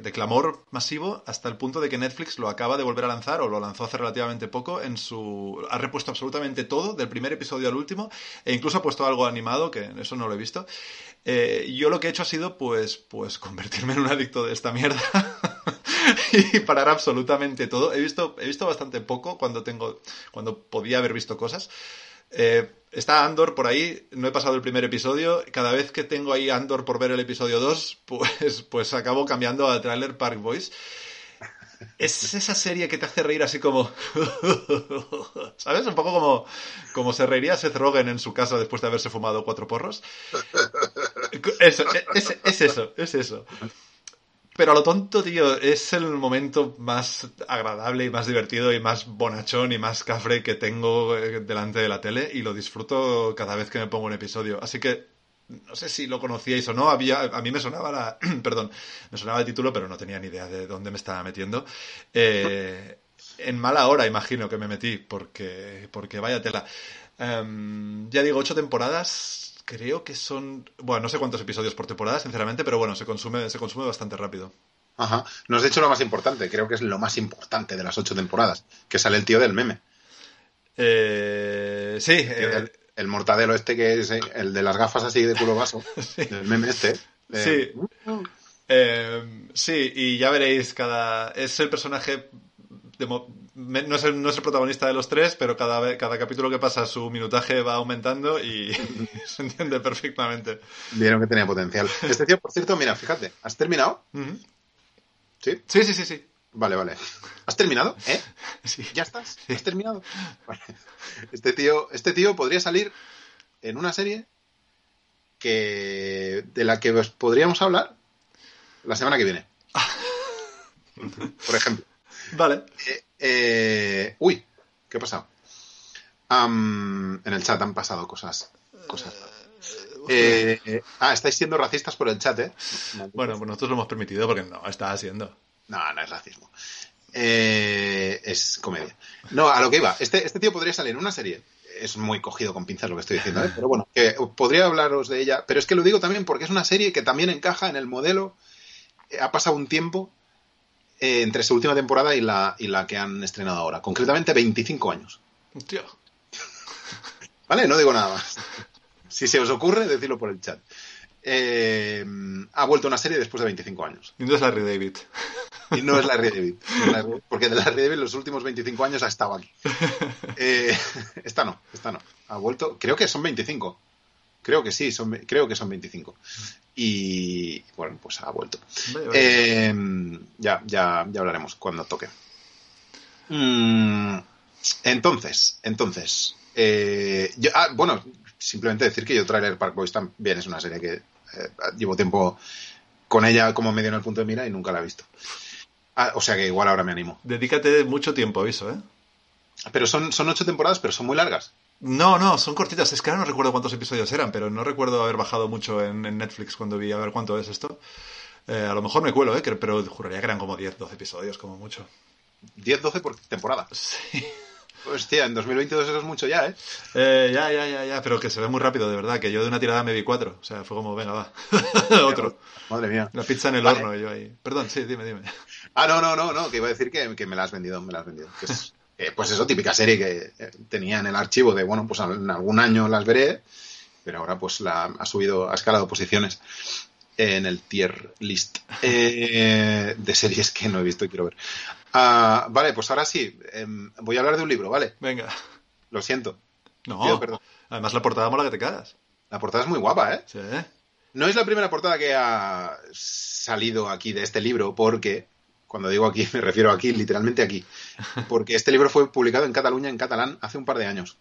de clamor masivo hasta el punto de que Netflix lo acaba de volver a lanzar o lo lanzó hace relativamente poco en su... ha repuesto absolutamente todo, del primer episodio al último, e incluso ha puesto algo animado, que eso no lo he visto. Eh, yo lo que he hecho ha sido, pues, pues <laughs> convertirme en un adicto de esta mierda. <laughs> y parar absolutamente todo. He visto, he visto bastante poco cuando tengo, cuando podía haber visto cosas. Eh, está Andor por ahí, no he pasado el primer episodio. Cada vez que tengo ahí Andor por ver el episodio 2, pues, pues acabo cambiando a Trailer Park Boys. Es esa serie que te hace reír así como... <laughs> ¿Sabes? Un poco como, como se reiría Seth Rogen en su casa después de haberse fumado cuatro porros. Eso, es, es eso, es eso. Pero a lo tonto, tío, es el momento más agradable y más divertido y más bonachón y más cafre que tengo eh, delante de la tele y lo disfruto cada vez que me pongo un episodio. Así que no sé si lo conocíais o no, había, a mí me sonaba la, <clears throat> perdón, me sonaba el título, pero no tenía ni idea de dónde me estaba metiendo. Eh, en mala hora, imagino que me metí, porque, porque vaya tela. Em, ya digo, ocho temporadas, creo que son, bueno, no sé cuántos episodios por temporada, sinceramente, pero bueno, se consume, se consume bastante rápido. Ajá. No has dicho lo más importante, creo que es lo más importante de las ocho temporadas, que sale el tío del meme. Eh, sí, El, tío eh, del- el mortadelo este que es eh, el de las gafas así de culo vaso, <laughs> el meme este. eh, Eh, sí, y ya veréis, cada es el personaje, de mo- me- no, es el, no es el protagonista de los tres, pero cada, vez- cada capítulo que pasa su minutaje va aumentando y <laughs> se entiende perfectamente. Vieron que tenía potencial. <laughs> Este tío, por cierto, mira, fíjate, ¿has terminado? ¿Sí? Sí, sí, sí, sí. Vale, vale. ¿Has terminado? <laughs> ¿Eh? Sí. ¿Ya estás? ¿Has terminado? Vale. Este tío, este tío podría salir en una serie que de la que os podríamos hablar la semana que viene. Por ejemplo. Vale. Eh, eh, uy, ¿Qué ha pasado? En el chat han pasado cosas. cosas. Eh, eh, ah, estáis siendo racistas por el chat, ¿eh? Bueno, pues nosotros lo hemos permitido porque no, está haciendo. No, no es racismo. Eh, es comedia. No, a lo que iba. Este, este tío podría salir en una serie. Es muy cogido con pinzas lo que estoy diciendo, ¿eh? pero bueno, que podría hablaros de ella. Pero es que lo digo también porque es una serie que también encaja en el modelo. Eh, Ha pasado un tiempo eh, entre su última temporada y la, y la que han estrenado ahora. Concretamente 25 años. Hostia. <laughs> ¿Vale? No digo nada más. Si se os ocurre, decidlo por el chat. Eh, ha vuelto una serie después de 25 años. Y no es Larry David. <laughs> Y <laughs> no es Larry David. Porque de Larry David los últimos 25 años ha estado aquí. Eh, esta no, esta no. Ha vuelto, creo que son 25. Creo que sí, son, creo que son 25. Y bueno, pues ha vuelto. Vale, vale. Eh, ya, ya, ya hablaremos cuando toque. Mm, entonces, entonces. eh, yo- ah, bueno, simplemente decir que yo Trailer Park Boys también es una serie que eh, llevo tiempo con ella como medio en el punto de mira y nunca la he visto. Ah, o sea que igual ahora me animo. Dedícate mucho tiempo, aviso, ¿eh? Pero son, son ocho temporadas, pero son muy largas. No, no, son cortitas. Es que ahora no recuerdo cuántos episodios eran, pero no recuerdo haber bajado mucho en, en Netflix cuando vi a ver cuánto es esto. Eh, a lo mejor me cuelo, ¿eh? Que- Pero juraría que eran como 10, 12 episodios, como mucho. 10-12 por temporada. <laughs> Sí. Hostia, en 2022 eso es mucho ya, ¿eh? Eh, ya, ya, ya, ya, pero que se ve muy rápido, de verdad. Que yo de una tirada me vi cuatro. O sea, fue como, venga, va. <laughs> Otro. Madre mía. La pizza en el Vale. horno y yo ahí. Perdón, sí, dime, dime. Ah, no, no, no, no, que iba a decir que, que me la has vendido, me la has vendido. Que es, <laughs> eh, pues eso, típica serie que eh, tenía en el archivo de, bueno, pues en algún año las veré, pero ahora pues la ha subido, ha escalado posiciones en el tier list eh, de series que no he visto y quiero ver. Ah, vale, pues ahora sí, em, voy a hablar de un libro, ¿vale? Venga. Lo siento. No. Pido perdón. Además, la portada mola que te cagas. La portada es muy guapa, ¿eh? Sí. No es la primera portada que ha salido aquí de este libro, porque, cuando digo aquí, <laughs> me refiero aquí, literalmente aquí, porque este libro fue publicado en Cataluña, en catalán, hace un par de años.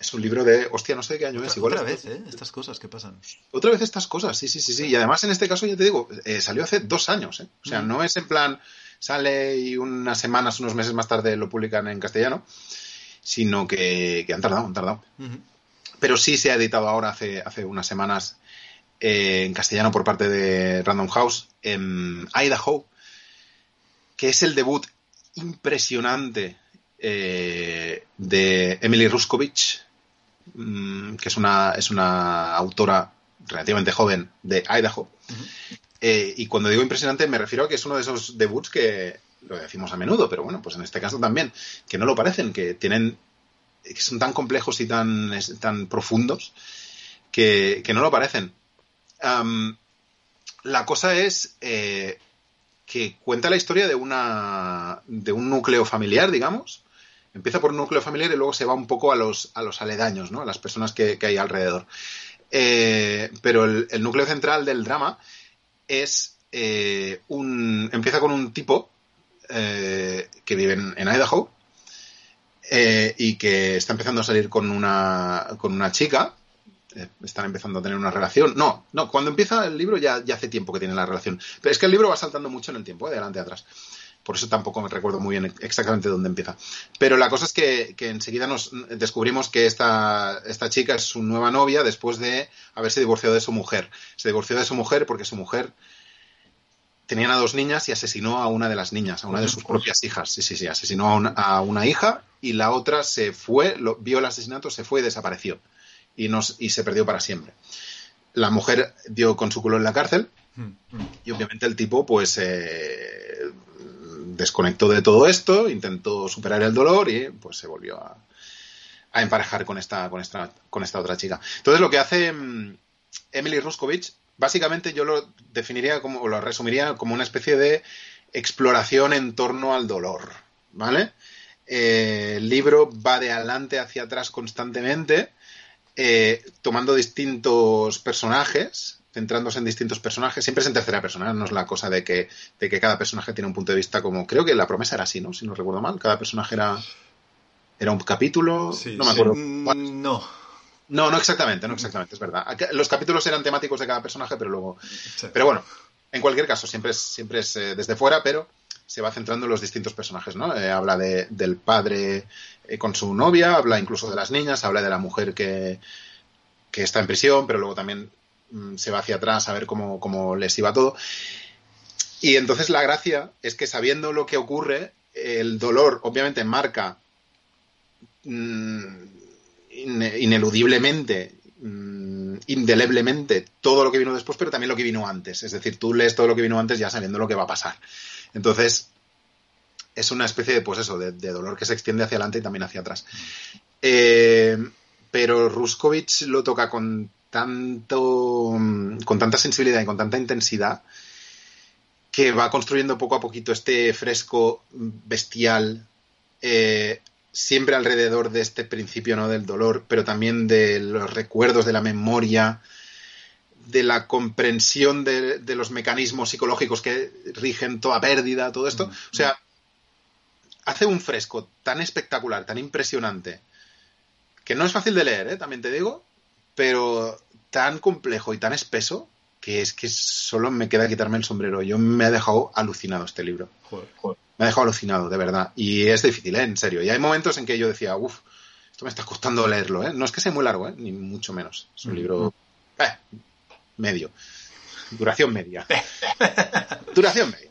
Es un libro de, hostia, no sé de qué año es. Igual Otra es- vez, ¿eh? Estas cosas que pasan. Otra vez estas cosas, sí, sí, sí, sí. Y además en este caso, ya te digo, eh, salió hace dos años, ¿eh? O sea, no es en plan, sale y unas semanas, unos meses más tarde lo publican en castellano, sino que, que han tardado, han tardado. Pero sí se ha editado ahora hace, hace unas semanas eh, en castellano por parte de Random House en Idaho, que es el debut impresionante eh, de Emily Ruskovich, mm, que es una, es una autora relativamente joven de Idaho. Eh, y cuando digo impresionante me refiero a que es uno de esos debuts que lo decimos a menudo, pero bueno, pues en este caso también, que no lo parecen, que tienen que son tan complejos y tan, tan profundos que, que no lo parecen. La cosa es eh, que cuenta la historia de una de un núcleo familiar, digamos. Empieza por un núcleo familiar y luego se va un poco a los, a los aledaños, ¿no? A las personas que, hay alrededor. Eh, pero el, núcleo central del drama es eh, un. empieza con un tipo eh, que vive en, en Idaho y que está empezando a salir con una, con una chica. Eh, están empezando a tener una relación. No, no, cuando empieza el libro ya, ya hace tiempo que tienen la relación. Pero es que el libro va saltando mucho en el tiempo, eh, de adelante a atrás. Por eso tampoco me recuerdo muy bien exactamente dónde empieza. Pero la cosa es que, que enseguida nos descubrimos que esta, esta chica es su nueva novia después de haberse divorciado de su mujer. Se divorció de su mujer porque su mujer tenían a dos niñas y asesinó a una de las niñas, a una de sus propias hijas. Sí, sí, sí, asesinó a una, a una hija y la otra se fue, lo, vio el asesinato, se fue y desapareció. Y, nos, y se perdió para siempre. La mujer dio con su culo en la cárcel Mm, mm. y obviamente el tipo pues eh, desconectó de todo esto, intentó superar el dolor y pues se volvió a, a emparejar con esta, con, esta, con esta otra chica. Entonces lo que hace mm, Emily Ruskovich, básicamente yo lo definiría como, o lo resumiría como una especie de exploración en torno al dolor, ¿vale? Eh, el libro va de adelante hacia atrás constantemente, eh, tomando distintos personajes, centrándose en distintos personajes, siempre es en tercera persona, no es la cosa de que, de que cada personaje tiene un punto de vista como, creo que la promesa era así, ¿no? Si no recuerdo mal, cada personaje era, era un capítulo, Sí, no me acuerdo. Mm, No. No, no exactamente, no exactamente, es verdad. Los capítulos eran temáticos de cada personaje, pero luego... Sí. Pero bueno, en cualquier caso, siempre es, siempre es eh, desde fuera, pero se va centrando en los distintos personajes, ¿no? Eh, habla de, del padre eh, con su novia, habla incluso de las niñas, habla de la mujer que, que está en prisión, pero luego también mm, se va hacia atrás a ver cómo, cómo les iba todo. Y entonces la gracia es que sabiendo lo que ocurre, el dolor obviamente marca mm, ine- ineludiblemente, mm, indeleblemente todo lo que vino después, pero también lo que vino antes. Es decir, tú lees todo lo que vino antes ya sabiendo lo que va a pasar. Entonces, es una especie de, pues eso, de, de dolor que se extiende hacia adelante y también hacia atrás. Eh, pero Ruskovich lo toca con tanto, con tanta sensibilidad y con tanta intensidad que va construyendo poco a poquito este fresco bestial, eh, siempre alrededor de este principio ¿no? del dolor, pero también de los recuerdos, de la memoria, de la comprensión de, de los mecanismos psicológicos que rigen toda pérdida, todo esto. O sea, hace un fresco tan espectacular, tan impresionante, que no es fácil de leer, ¿eh? también te digo, pero tan complejo y tan espeso que es que solo me queda quitarme el sombrero. Yo me ha dejado alucinado este libro. Joder. Me ha dejado alucinado, de verdad. Y es difícil, ¿eh? en serio. Y hay momentos en que yo decía, uff, esto me está costando leerlo. ¿eh? No es que sea muy largo, ¿eh? ni mucho menos. Es un libro eh, medio. Duración media. Duración media.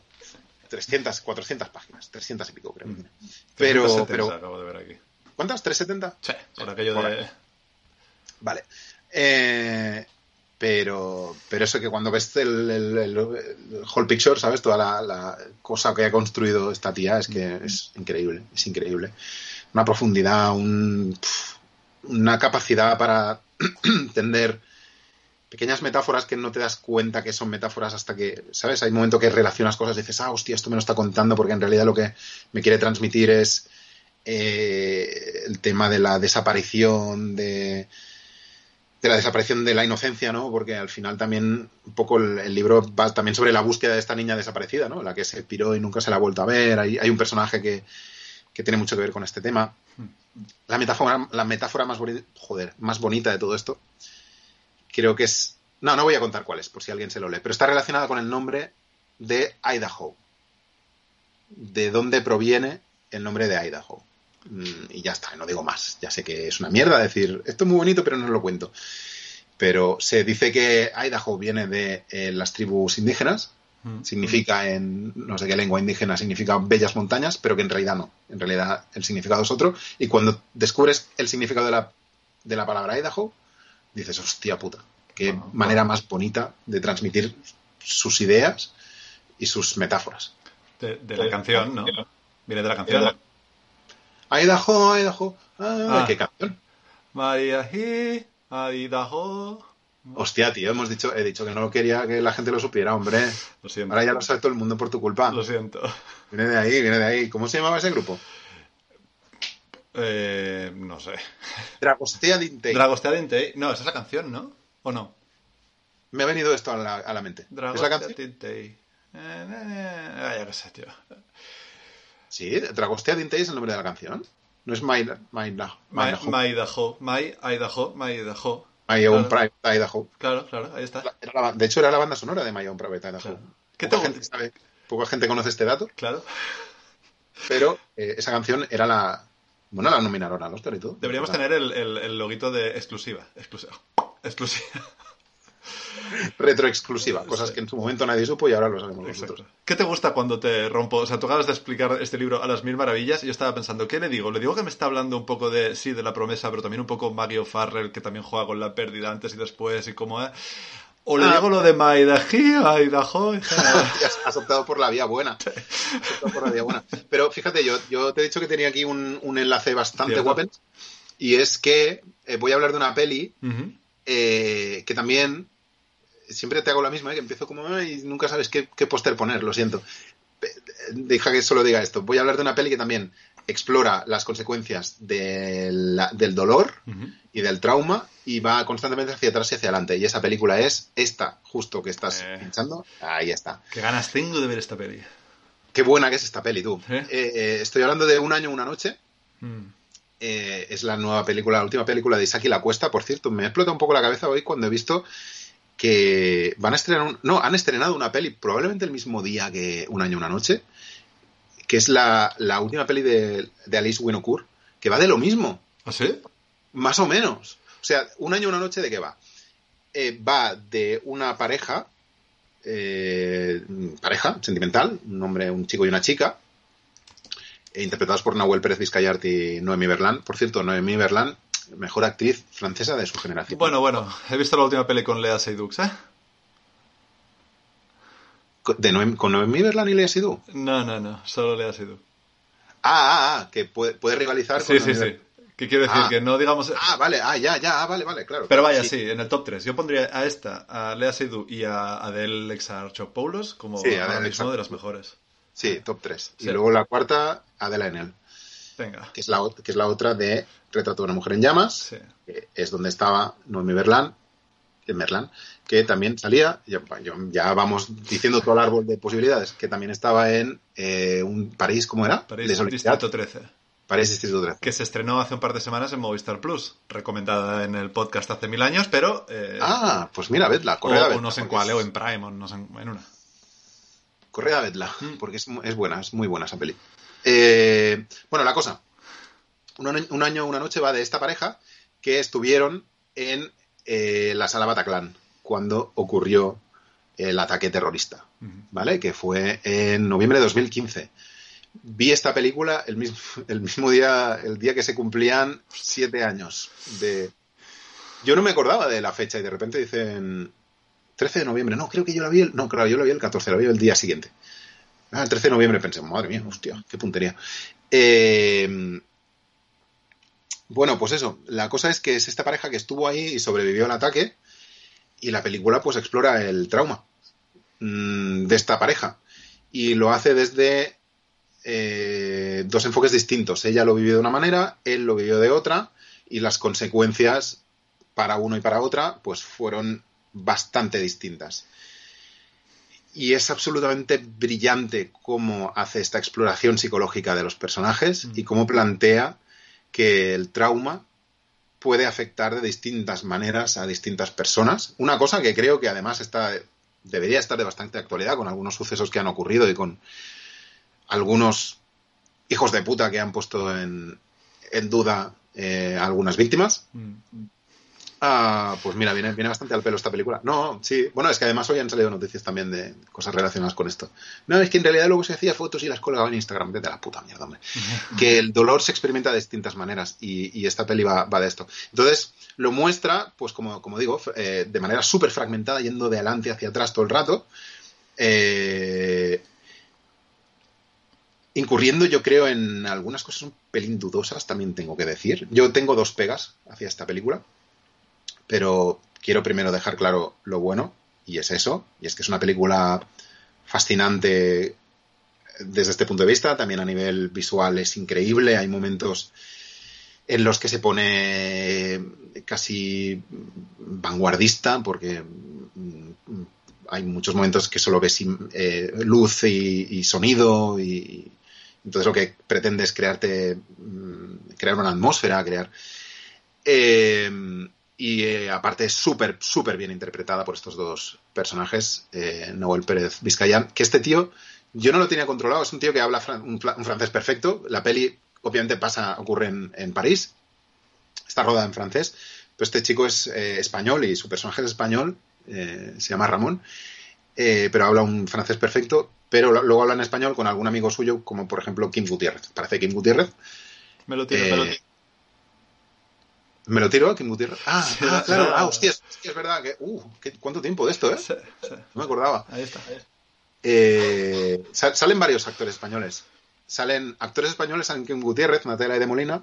300, 400 páginas, 300 y pico, creo. Pero, 370 pero acabo de ver aquí. ¿cuántas? ¿370? Sí, por aquello Por de... Vale. Eh, pero, pero eso que cuando ves el, el, el- el whole picture, ¿sabes? Toda la, la cosa que ha construido esta tía es que es increíble, es increíble. Una profundidad, un, una capacidad para <clears throat> entender pequeñas metáforas que no te das cuenta que son metáforas hasta que, ¿sabes? Hay un momento que relacionas cosas y dices, ah, hostia, esto me lo está contando porque en realidad lo que me quiere transmitir es eh, el tema de la desaparición de, de la desaparición de la inocencia, ¿no? Porque al final también un poco el, el libro va también sobre la búsqueda de esta niña desaparecida, ¿no? La que se piró y nunca se la ha vuelto a ver. Hay, hay un personaje que, que tiene mucho que ver con este tema. La metáfora, la metáfora más, joder, más bonita de todo esto creo que es... No, no voy a contar cuál es, por si alguien se lo lee, pero está relacionada con el nombre de Idaho. De dónde proviene el nombre de Idaho. Mm, Y ya está, no digo más. Ya sé que es una mierda decir, esto es muy bonito, pero no os lo cuento. Pero se dice que Idaho viene de eh, las tribus indígenas, Mm. significa en no sé qué lengua indígena, significa bellas montañas, pero que en realidad no. En realidad el significado es otro. Y cuando descubres el significado de la, de la palabra Idaho, dices, hostia puta, qué Bueno, manera más bonita de transmitir sus ideas y sus metáforas. De, de la canción, ¿no? Viene de la canción. Idaho, Idaho, ah, Ah. qué canción. María Hi, Idaho. Hostia, tío, hemos dicho, he dicho que no quería que la gente lo supiera, hombre. Lo siento. Ahora ya lo sabe todo el mundo por tu culpa. Lo siento. Viene de ahí, viene de ahí. ¿Cómo se llamaba ese grupo? Eh, no sé. <laughs> Dragostea Dintei. Dragostea Dintei. No, esa es la canción, ¿no? ¿O no? Me ha venido esto a la, a la mente. ¿Es la Dragostea canción? Dintei. Eh, eh, eh. Ah, ya qué sé, tío. Sí, Dragostea Dintei es el nombre de la canción. No es My, My, My, My, Idaho. My Idaho. My Idaho. My Idaho. My Own claro. Private Idaho. Claro, claro, ahí está. La- de hecho, era la banda sonora de My Own Private Idaho. Claro. ¿Qué Poca gente, sabe, poca gente conoce este dato, Claro. pero eh, esa canción era la. Bueno, la nominaron al Oscar y todo. Deberíamos O sea, tener el, el, el loguito de exclusiva. Exclusiva. Exclusiva. <laughs> Retroexclusiva, cosas Sí. que en su momento nadie supo y ahora lo sabemos Exacto. nosotros. ¿Qué te gusta cuando te rompo? O sea, tú acabas de explicar este libro a las mil maravillas y yo estaba pensando, ¿qué le digo? Le digo que me está hablando un poco de, sí, de la promesa, pero también un poco Maggie O'Farrell, que también juega con la pérdida antes y después y cómo es. O le Ah. digo lo de en general. <laughs> Has, has optado por la vía buena. Has optado por la vía buena. Pero fíjate, yo, yo te he dicho que tenía aquí un, un enlace bastante guapo. Y es que eh, voy a hablar de una peli eh, que también siempre te hago la misma, ¿eh? que empiezo como y nunca sabes qué, qué póster poner, lo siento. Deja que solo diga esto. Voy a hablar de una peli que también explora las consecuencias de la- del dolor y del trauma y va constantemente hacia atrás y hacia adelante. Y esa película es esta, justo que estás Eh. pinchando. Ahí está. Qué ganas tengo de ver esta peli. Qué buena que es esta peli, tú. ¿Eh? Eh, eh, estoy hablando de Un año, una noche. Mm. Es la nueva película, la última película de Isaki La Cuesta, por cierto. Me explota un poco la cabeza hoy cuando he visto que van a estrenar un- no, han estrenado una peli probablemente el mismo día que Un año, una noche. Que es la, la última peli de, de Alice Winocourt, que va de lo mismo, ¿Ah, sí? más o menos. O sea, un año, una noche, ¿de qué va? Eh, va de una pareja, eh, pareja sentimental, un hombre, un chico y una chica, eh, interpretados por Nahuel Pérez Vizcayart y Noemí Berlán. Por cierto, Noemí Berlán, mejor actriz francesa de su generación. Bueno, bueno, he visto la última peli con Lea Seydoux, ¿eh? De Noem- ¿Con Noemí Berlán y Lea Seydoux? No, no, no, solo Lea Seydoux. Ah, ah, ah, que puede, puede rivalizar Sí, con sí, Noemí sí. ¿Qué quiero decir? Ah. Que no digamos... Ah, vale, ah, ya, ya, ah, vale, vale, claro. Pero vaya, sí. en el top 3. Yo pondría a esta, a Lea Seydoux y a Adele Exarchopoulos como Sí, ahora mismo de las mejores. Sí, top 3. Sí. Y luego la cuarta, Adela Enel, Venga. que es la, que es la otra de Retrato de una mujer en llamas, Sí. que es donde estaba Noemi Berlán, en Merlán, que también salía, ya, vamos diciendo todo el árbol de posibilidades, que también estaba en eh, un París, ¿cómo era? París, De. Distrito 13. París Distrito 13. Que se estrenó hace un par de semanas en Movistar Plus. Recomendada en el podcast hace mil años, pero... eh, Ah, pues mira, vedla, o, corre a o vedla, no sé en cuál, o en Prime, o no sé en, en una. Corre a vedla, Mm. porque es, es buena, es muy buena esa peli. Eh, bueno, la cosa. Un, año- un año, una noche va de esta pareja que estuvieron en la sala Bataclan cuando ocurrió el ataque terrorista. ¿vale? Que fue en noviembre de 2015. Vi esta película el mismo, <laughs> el mismo día, el día que se cumplían siete años de... Yo no me acordaba de la fecha y de repente dicen 13 de noviembre. No, creo que yo la vi el... No, claro, yo la vi el 14, la vi el día siguiente. Ah, el 13 de noviembre pensé, madre mía, hostia, qué puntería. Eh, bueno, pues eso, la cosa es que es esta pareja que estuvo ahí y sobrevivió al ataque y la película pues explora el trauma mm, de esta pareja y lo hace desde eh, dos enfoques distintos. Ella lo vivió de una manera, él lo vivió de otra y las consecuencias para uno y para otra pues fueron bastante distintas. Y es absolutamente brillante cómo hace esta exploración psicológica de los personajes Mm. y cómo plantea que el trauma puede afectar de distintas maneras a distintas personas. Una cosa que creo que además está, debería estar de bastante actualidad con algunos sucesos que han ocurrido y con algunos hijos de puta que han puesto en, en duda eh, a algunas víctimas. Mm. Ah, pues mira, viene, viene bastante al pelo esta película. No, sí. Bueno, es que además hoy han salido noticias también de cosas relacionadas con esto. No, es que en realidad luego se hacía fotos y las colgaba en Instagram. Vete a la puta mierda, hombre. <laughs> que el dolor se experimenta de distintas maneras y, y esta peli va, va de esto. Entonces, lo muestra, pues como, como digo, eh, de manera súper fragmentada, yendo de adelante hacia atrás todo el rato. Eh, incurriendo, yo creo, en algunas cosas un pelín dudosas, también tengo que decir. Yo tengo dos pegas hacia esta película, pero quiero primero dejar claro lo bueno, y es eso, y es que es una película fascinante desde este punto de vista, también a nivel visual es increíble, hay momentos en los que se pone casi vanguardista, porque mm, hay muchos momentos que solo ves eh, luz y, y sonido y entonces lo que pretende es crearte mm, crear una atmósfera, crear eh, y eh, aparte es súper, súper bien interpretada por estos dos personajes, eh, Noel Pérez Vizcayán, que este tío yo no lo tenía controlado, es un tío que habla fran- un, francés perfecto, la peli obviamente pasa, ocurre en, en París, está rodada en francés, pero este chico es eh, español y su personaje es español, eh, se llama Ramón, eh, pero habla un francés perfecto, pero luego habla en español con algún amigo suyo, como por ejemplo Kim Gutiérrez, parece Kim Gutiérrez, Me lo tiro, me lo tiro. ¿Me lo tiro a Kim Gutiérrez? Ah, Sí, ah, sí. claro. Ah, hostia, es, es verdad que... Uh, ¿qué- ¿cuánto tiempo de esto, eh? Sí, sí. No me acordaba. Ahí está. Eh, sa- salen varios actores españoles. Salen actores españoles, salen Kim Gutiérrez, Natela y de Molina,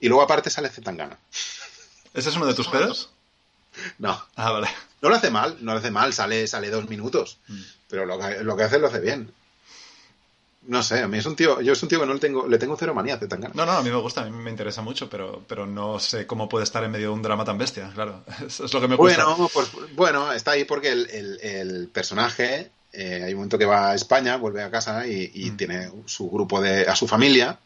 y luego aparte sale Zetangana. ¿Ese es uno de tus peros? No, Ah, vale. no lo hace mal, no lo hace mal, sale, sale dos minutos, Mm. pero lo que, lo que hace lo hace bien. No sé, a mí es un tío, yo es un tío que no le tengo, le tengo cero manía a Zetangana. No, no, a mí me gusta, a mí me interesa mucho, pero, pero no sé cómo puede estar en medio de un drama tan bestia, claro. <laughs> Eso es lo que me gusta. Bueno, pues bueno, está ahí porque el, el- el personaje, eh, hay un momento que va a España, vuelve a casa y, y Mm. tiene su grupo de, a su familia,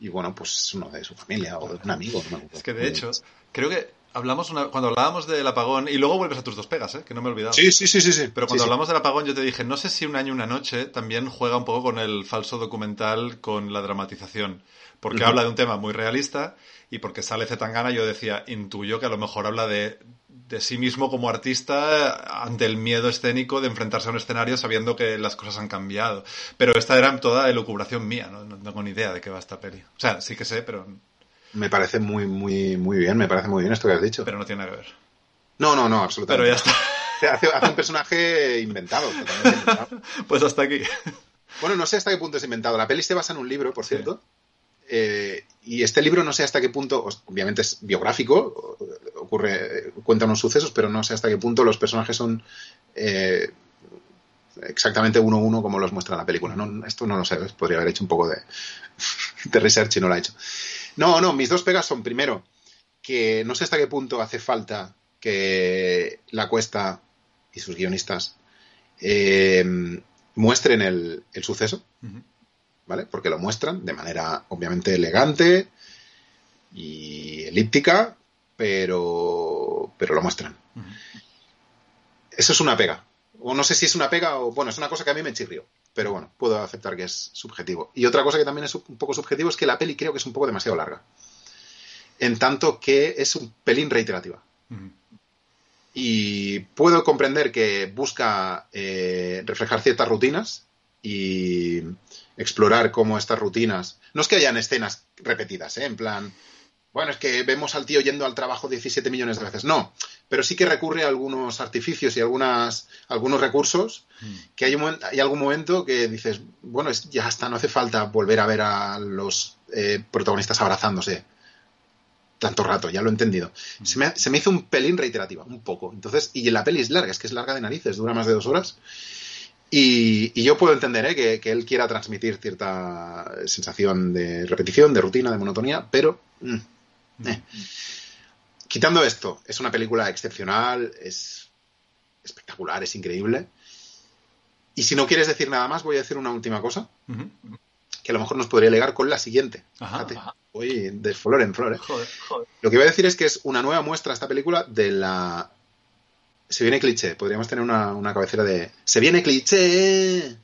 y bueno, pues es uno de su familia o de un amigo. no me. Es que de hecho, creo que hablamos una, cuando hablábamos del apagón, y luego vuelves a tus dos pegas, ¿eh? que no me he olvidado. Sí, sí, sí, sí. sí. Pero cuando Sí, sí. hablamos del apagón yo te dije, no sé si un año una noche también juega un poco con el falso documental, con la dramatización. Porque habla de un tema muy realista y porque sale Zetangana yo decía, intuyo que a lo mejor habla de, de sí mismo como artista ante el miedo escénico de enfrentarse a un escenario sabiendo que las cosas han cambiado. Pero esta era toda elucubración mía, ¿no? No tengo ni idea de qué va esta peli. O sea, sí que sé, pero, Me parece muy, muy, muy bien, me parece muy bien esto que has dicho. pero no tiene nada que ver. No, no, no, Pero absolutamente. ya está. <laughs> Hace, hace un personaje inventado. inventado. <laughs> Pues hasta aquí. Bueno, no sé hasta qué punto es inventado. La peli se basa en un libro, por cierto. Eh, y este libro no sé hasta qué punto, obviamente es biográfico, ocurre, cuenta unos sucesos, pero no sé hasta qué punto los personajes son eh, exactamente uno a uno como los muestra la película. No, esto no lo sé, podría haber hecho un poco de, <laughs> de research y no lo ha hecho. No, no, mis dos pegas son, primero, que no sé hasta qué punto hace falta que la cuesta y sus guionistas eh, muestren el, el suceso. ¿vale? Porque lo muestran de manera obviamente elegante y elíptica, pero, pero lo muestran. Eso es una pega. O no sé si es una pega o, bueno, es una cosa que a mí me chirrió. Pero bueno, puedo aceptar que es subjetivo. Y otra cosa que también es un poco subjetivo es que la peli creo que es un poco demasiado larga. En tanto que es un pelín reiterativa. Y puedo comprender que busca eh, reflejar ciertas rutinas y explorar cómo estas rutinas. No es que hayan escenas repetidas, ¿eh? en plan. Bueno, es que vemos al tío yendo al trabajo 17 millones de veces. No, pero sí que recurre a algunos artificios y algunas, algunos recursos que hay, un hay algún momento que dices, bueno, es- ya está, no hace falta volver a ver a los eh, protagonistas abrazándose tanto rato, ya lo he entendido. Se me, se me hizo un pelín reiterativa, un poco. Entonces, y la peli es larga, es que es larga de narices, dura más de dos horas. Y, y yo puedo entender ¿eh? que, que él quiera transmitir cierta sensación de repetición, de rutina, de monotonía, pero mm, eh. quitando esto, es una película excepcional, es espectacular, es increíble. Y si no quieres decir nada más, voy a decir una última cosa, que a lo mejor nos podría ligar con la siguiente. Ajá, Fíjate, ajá. voy de flor en flor. ¿eh? Joder, joder. Lo que voy a decir es que es una nueva muestra esta película de la. Se viene cliché. Podríamos tener una, una cabecera de. Se viene cliché.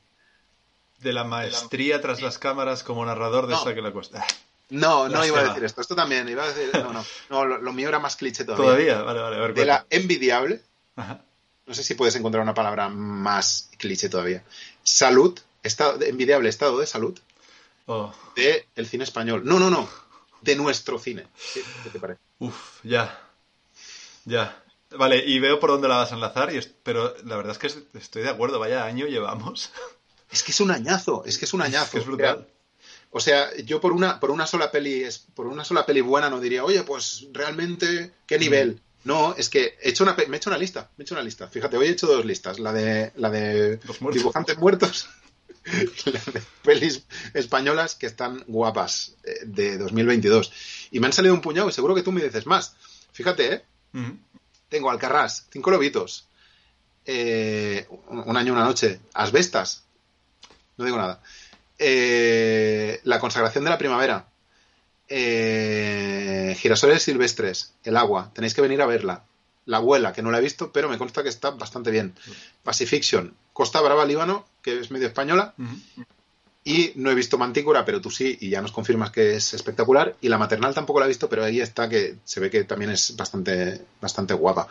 De la maestría tras las cámaras como narrador de No. esta que la cuesta. No, no iba a decir esto. Esto también iba a decir. No, no. No, lo, lo mío era más cliché todavía. Todavía, vale, vale, a ver. De la envidiable. Ajá. No sé si puedes encontrar una palabra más cliché todavía. Salud. Estado, de- envidiable estado de salud Oh, de el cine español. No, no, no. De nuestro cine. ¿Qué, qué te parece? uf, ya. Ya. Vale, y veo por dónde la vas a enlazar, y es- pero la verdad es que es- estoy de acuerdo, vaya año llevamos. Es que es un añazo. Es que es un <laughs> añazo. que es brutal. O sea, yo por una, por una sola peli, es- por una sola peli buena no diría, oye, pues realmente, ¿qué nivel? No, es que he hecho una, me he hecho una lista, me he hecho una lista. Fíjate, hoy he hecho dos listas, la de, la de muertos. dibujantes muertos, <laughs> y la de pelis españolas que están guapas eh, de 2022. Y me han salido un puñado y seguro que tú me dices más. Fíjate, ¿eh? Ujú. Tengo Alcarrás, Cinco Lobitos, eh, un año, una noche, Asbestas, no digo nada, eh, La consagración de la primavera, eh, Girasoles silvestres, El agua, tenéis que venir a verla, La abuela, que no la he visto, pero me consta que está bastante bien, Pacifiction, Costa Brava, Líbano, que es medio española, y no he visto Mantícora, pero tú sí, y ya nos confirmas que es espectacular. Y la maternal tampoco la he visto, pero ahí está que se ve que también es bastante, bastante guapa.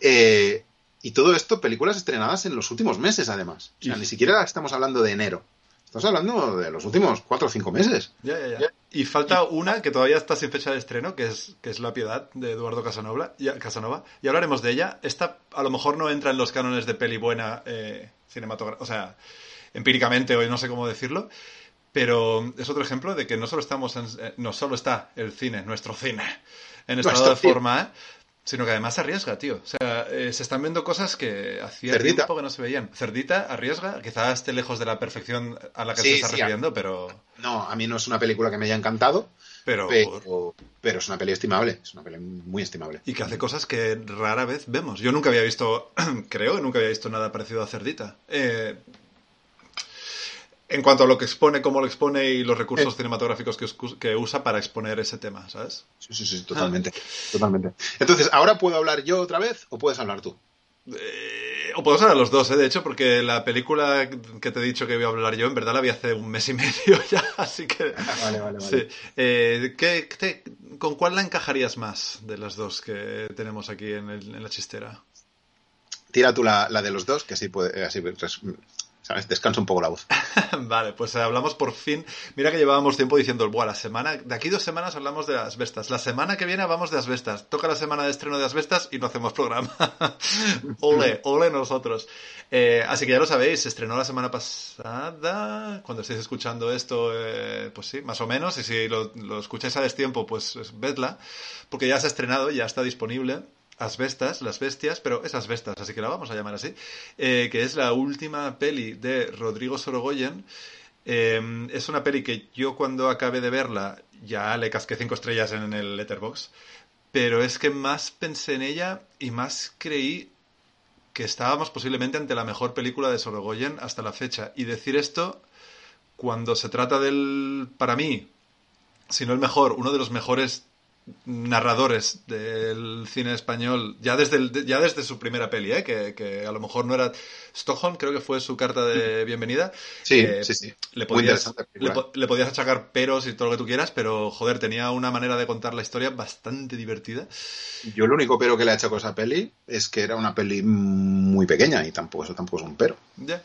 Eh, y todo esto, películas estrenadas en los últimos meses, además. O sea, ni siquiera estamos hablando de enero. Estamos hablando de los últimos cuatro o cinco meses. Ya, ya, ya. Y falta una que todavía está sin fecha de estreno, que es, que es La Piedad, de Eduardo Casanova. Ya, Casanova. Y hablaremos de ella. Esta a lo mejor no entra en los cánones de peli buena eh, cinematográfica, o sea, empíricamente, o no sé cómo decirlo. Pero es otro ejemplo de que no solo estamos en- eh, no solo está el cine, nuestro cine, en estado Nuestro de forma. Sino que además arriesga, tío. O sea, eh, se están viendo cosas que hacía Cerdita. tiempo que no se veían. Cerdita arriesga, quizás esté lejos de la perfección a la que Sí, se está sí, refiriendo, pero... No, a mí no es una película que me haya encantado, Pero, pero, pero es una peli estimable. Es una peli muy estimable. y que hace cosas que rara vez vemos. Yo nunca había visto, <clears throat> creo que nunca había visto nada parecido a Cerdita. Eh, En cuanto a lo que expone, cómo lo expone y los recursos cinematográficos que, us- que usa para exponer ese tema, ¿sabes? Sí, sí, sí, totalmente. Totalmente. Entonces, ¿ahora puedo hablar yo otra vez o puedes hablar tú? Eh, o podemos hablar los dos, ¿eh? de hecho, porque la película que te he dicho que voy a hablar yo, en verdad la vi hace un mes y <laughs> medio ya, así que... Vale, vale, Sí. Eh, ¿qué- qué- ¿Con cuál la encajarías más de las dos que tenemos aquí en, el- en la chistera? Tira tú la, la de los dos, que así puede, así res- ¿sabes? descansa un poco la voz. <laughs> Vale, pues hablamos por fin. Mira que llevábamos tiempo diciendo, Buah, la semana, de aquí dos semanas hablamos de las bestas. La semana que viene hablamos de las bestas. Toca la semana de estreno de las bestas y no hacemos programa. <laughs> ole, ole nosotros. Eh, así que ya lo sabéis, se estrenó la semana pasada. Cuando estéis escuchando esto, eh, pues sí, más o menos. Y si lo, lo escucháis a destiempo, pues es- vedla. Porque ya se ha estrenado, ya está disponible. Asbestas, las bestias, pero esas bestas, así que la vamos a llamar así, eh, que es la última peli de Rodrigo Sorogoyen. Eh, es una peli que yo cuando acabé de verla ya le casqué cinco estrellas en el Letterbox, pero es que más pensé en ella y más creí que estábamos posiblemente ante la mejor película de Sorogoyen hasta la fecha. Y decir esto cuando se trata del, para mí, si no el mejor, uno de los mejores narradores del cine español, ya desde, el- ya desde su primera peli, ¿eh? que, que a lo mejor no era Stockholm, creo que fue su carta de bienvenida. Sí, Eh, sí, sí. Le podías, le, podías achacar peros y todo lo que tú quieras, pero joder, tenía una manera de contar la historia bastante divertida. Yo lo único pero que le ha hecho con esa peli es que era una peli muy pequeña y tampoco eso tampoco es un pero. Ya.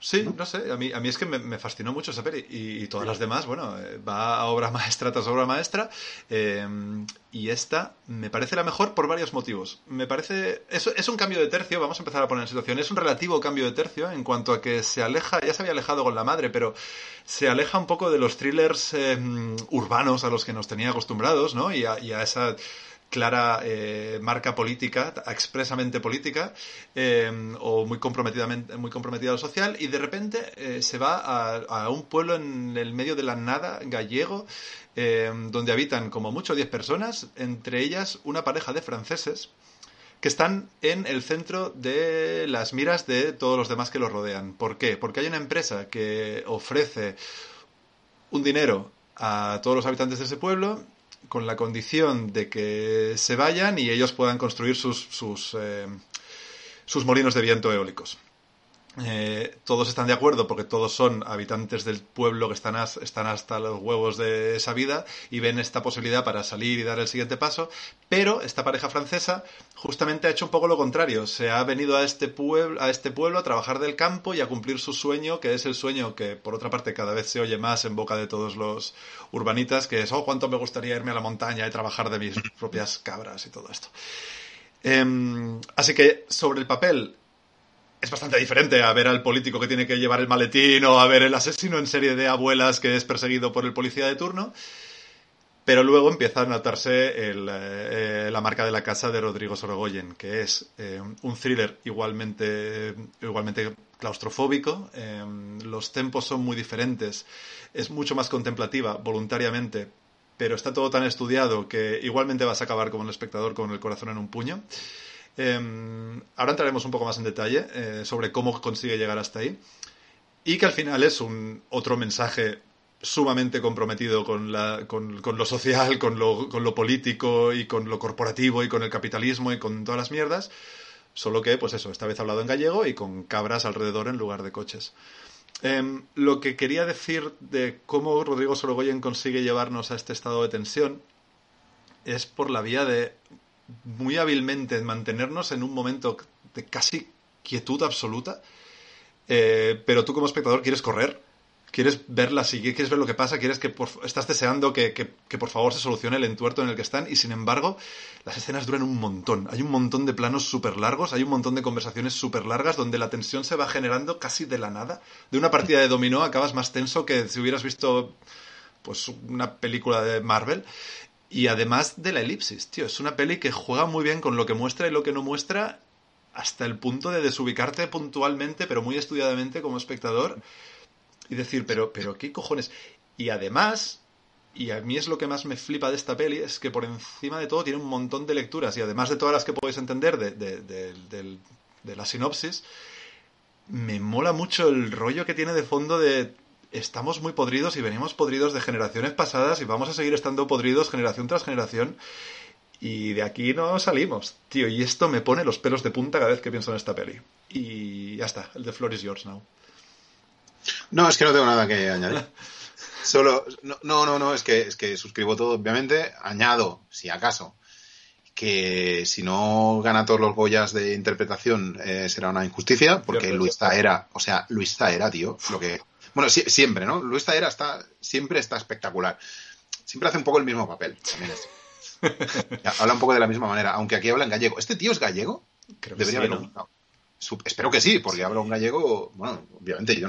Sí, no sé, a mí, a mí es que me, me fascinó mucho esa peli y, y todas las demás, bueno, eh, va a obra maestra tras obra maestra eh, y esta me parece la mejor por varios motivos. Me parece, es, es un cambio de tercio, vamos a empezar a poner en situación, es un relativo cambio de tercio en cuanto a que se aleja, ya se había alejado con la madre, pero se aleja un poco de los thrillers eh, urbanos a los que nos tenía acostumbrados, ¿no? Y a, y a esa clara eh, marca política, expresamente política, eh, o muy comprometidamente, muy comprometida a lo social, y de repente eh, se va a, a un pueblo en el medio de la nada gallego, eh, donde habitan como mucho 10 personas, entre ellas una pareja de franceses que están en el centro de las miras de todos los demás que los rodean. ¿Por qué? Porque hay una empresa que ofrece un dinero a todos los habitantes de ese pueblo con la condición de que se vayan y ellos puedan construir sus, sus, eh, sus molinos de viento eólicos. Eh, todos están de acuerdo porque todos son habitantes del pueblo que están, as- están hasta los huevos de esa vida y ven esta posibilidad para salir y dar el siguiente paso, pero esta pareja francesa justamente ha hecho un poco lo contrario, se ha venido a este, pueblo, a este pueblo a trabajar del campo y a cumplir su sueño, que es el sueño que por otra parte cada vez se oye más en boca de todos los urbanitas, que es, oh, cuánto me gustaría irme a la montaña y trabajar de mis propias cabras y todo esto. Em, así que sobre el papel es bastante diferente a ver al político que tiene que llevar el maletín o a ver el asesino en serie de abuelas que es perseguido por el policía de turno. Pero luego empieza a notarse el, eh, la marca de la casa de Rodrigo Sorogoyen, que es eh, un thriller igualmente, igualmente claustrofóbico. eh, los tempos son muy diferentes. Es mucho más contemplativa, voluntariamente, pero está todo tan estudiado que igualmente vas a acabar como el espectador con el corazón en un puño. Eh, ahora entraremos un poco más en detalle eh, sobre cómo consigue llegar hasta ahí. Y que al final es un otro mensaje sumamente comprometido con, lo social, con lo, con lo político y con lo corporativo y con el capitalismo y con todas las mierdas. Solo que, pues eso, esta vez hablado en gallego y con cabras alrededor en lugar de coches. Em, lo que quería decir de cómo Rodrigo Sorogoyen consigue llevarnos a este estado de tensión es por la vía de muy hábilmente mantenernos en un momento de casi quietud absoluta, eh, pero tú como espectador quieres correr, quieres ver la sigue, quieres ver lo que pasa, quieres que estás deseando que, que, que, por favor se solucione el entuerto en el que están y sin embargo las escenas duran un montón. Hay un montón de planos súper largos, hay un montón de conversaciones súper largas donde la tensión se va generando casi de la nada. De una partida de dominó acabas más tenso que si hubieras visto pues una película de Marvel. Y además de la elipsis, tío, es una peli que juega muy bien con lo que muestra y lo que no muestra hasta el punto de desubicarte puntualmente, pero muy estudiadamente como espectador y decir, pero, pero, ¿qué cojones? Y además, y a mí es lo que más me flipa de esta peli, es que por encima de todo tiene un montón de lecturas y además de todas las que podéis entender de, de, de, de, la sinopsis, me mola mucho el rollo que tiene de fondo de estamos muy podridos y venimos podridos de generaciones pasadas y vamos a seguir estando podridos generación tras generación. Y de aquí no salimos, tío. Y esto me pone los pelos de punta cada vez que pienso en esta peli. Y ya está, el de Floor is yours now. No, es que no tengo nada que añadir. <laughs> Solo, no, no, no, es que, es que suscribo todo, obviamente. Añado, si acaso, que si no gana todos los Goyas de interpretación eh, será una injusticia, porque Luis. Zaera, o sea, Luis Zaera, tío, lo que... Bueno, sie- siempre, ¿no? Luis Zaera está, siempre está espectacular. Siempre hace un poco el mismo papel. también es. Ya, Habla un poco de la misma manera, aunque aquí habla en gallego. ¿Este tío es gallego? Creo que Debería sí, haberlo Espero que sí, porque habla un gallego. Bueno, obviamente yo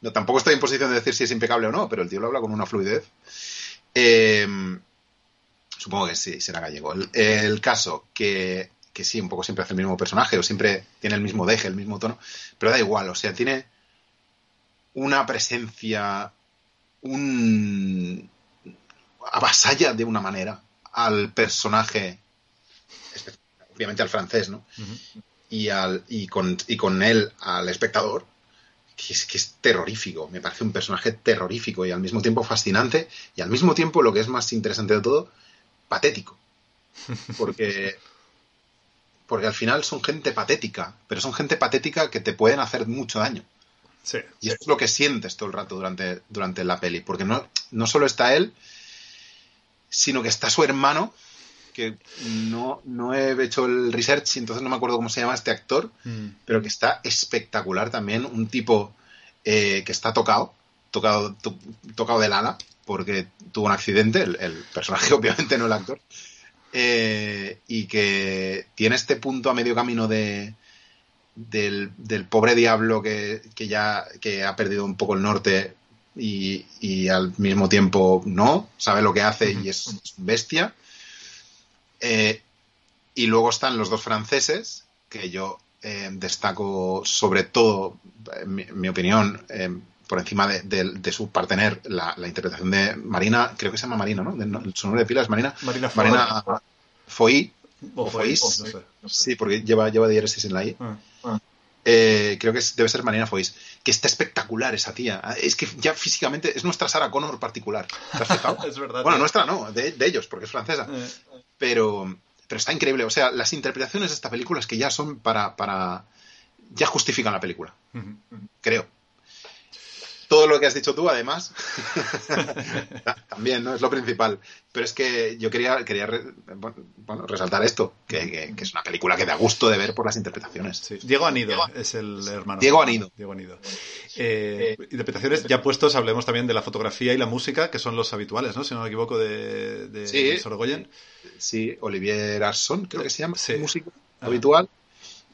no, tampoco estoy en posición de decir si es impecable o no, pero el tío lo habla con una fluidez. Eh, supongo que sí, será gallego. El, el caso que, que sí, un poco siempre hace el mismo personaje o siempre tiene el mismo deje, el mismo tono, pero da igual, o sea, tiene una presencia, un avasalla de una manera al personaje, obviamente al francés, ¿no? Y, al, y, con, y con él al espectador, que es, que es terrorífico. Me parece un personaje terrorífico y al mismo tiempo fascinante y al mismo tiempo, lo que es más interesante de todo, patético. Porque, porque al final son gente patética, pero son gente patética que te pueden hacer mucho daño. Sí. Y eso es lo que sientes todo el rato durante, durante la peli, porque no, no solo está él, sino que está su hermano, que no, no he hecho el research, y entonces no me acuerdo cómo se llama este actor, Mm. pero que está espectacular también, un tipo eh, que está tocado, tocado, to- tocado del ala, porque tuvo un accidente, el, el personaje <laughs> obviamente no el actor, eh, y que tiene este punto a medio camino de del, del pobre diablo que, que ya que ha perdido un poco el norte y, y al mismo tiempo no, sabe lo que hace y es, es bestia. Eh, y luego están los dos franceses, que yo eh, destaco sobre todo, en mi, en mi opinión, eh, por encima de, de- de su partener, la, la interpretación de Marina, creo que se llama Marina, ¿no? De- no, su nombre de pila es Marina. Marina Foy. Marina Foy. O Foy, Foy, no sé. Sí, porque lleva, lleva diéresis en la I. Ah. Eh, creo que es- debe ser Marina Foïs, que está espectacular esa tía. Es que ya físicamente es nuestra Sarah Connor particular. ¿Te has fijado? <laughs> Es verdad. bueno, tío. nuestra no, de, de ellos, porque es francesa. Eh, Pero, pero está increíble. O sea, las interpretaciones de esta película es que ya son para, para. ya justifican la película, creo. Todo lo que has dicho tú, además, <laughs> también, ¿no? Es lo principal. Pero es que yo quería, quería bueno, resaltar esto, que, que- que es una película que da gusto de ver por las interpretaciones. Sí. Diego Anido es el hermano. Diego Anido. Diego Anido. Eh, interpretaciones ya puestos, hablemos también de la fotografía y la música, que son los habituales, ¿no? Si no me equivoco, de, de Sí. Sorogoyen. Sí, Olivier Arson, creo que se llama, Sí. músico Ah. habitual.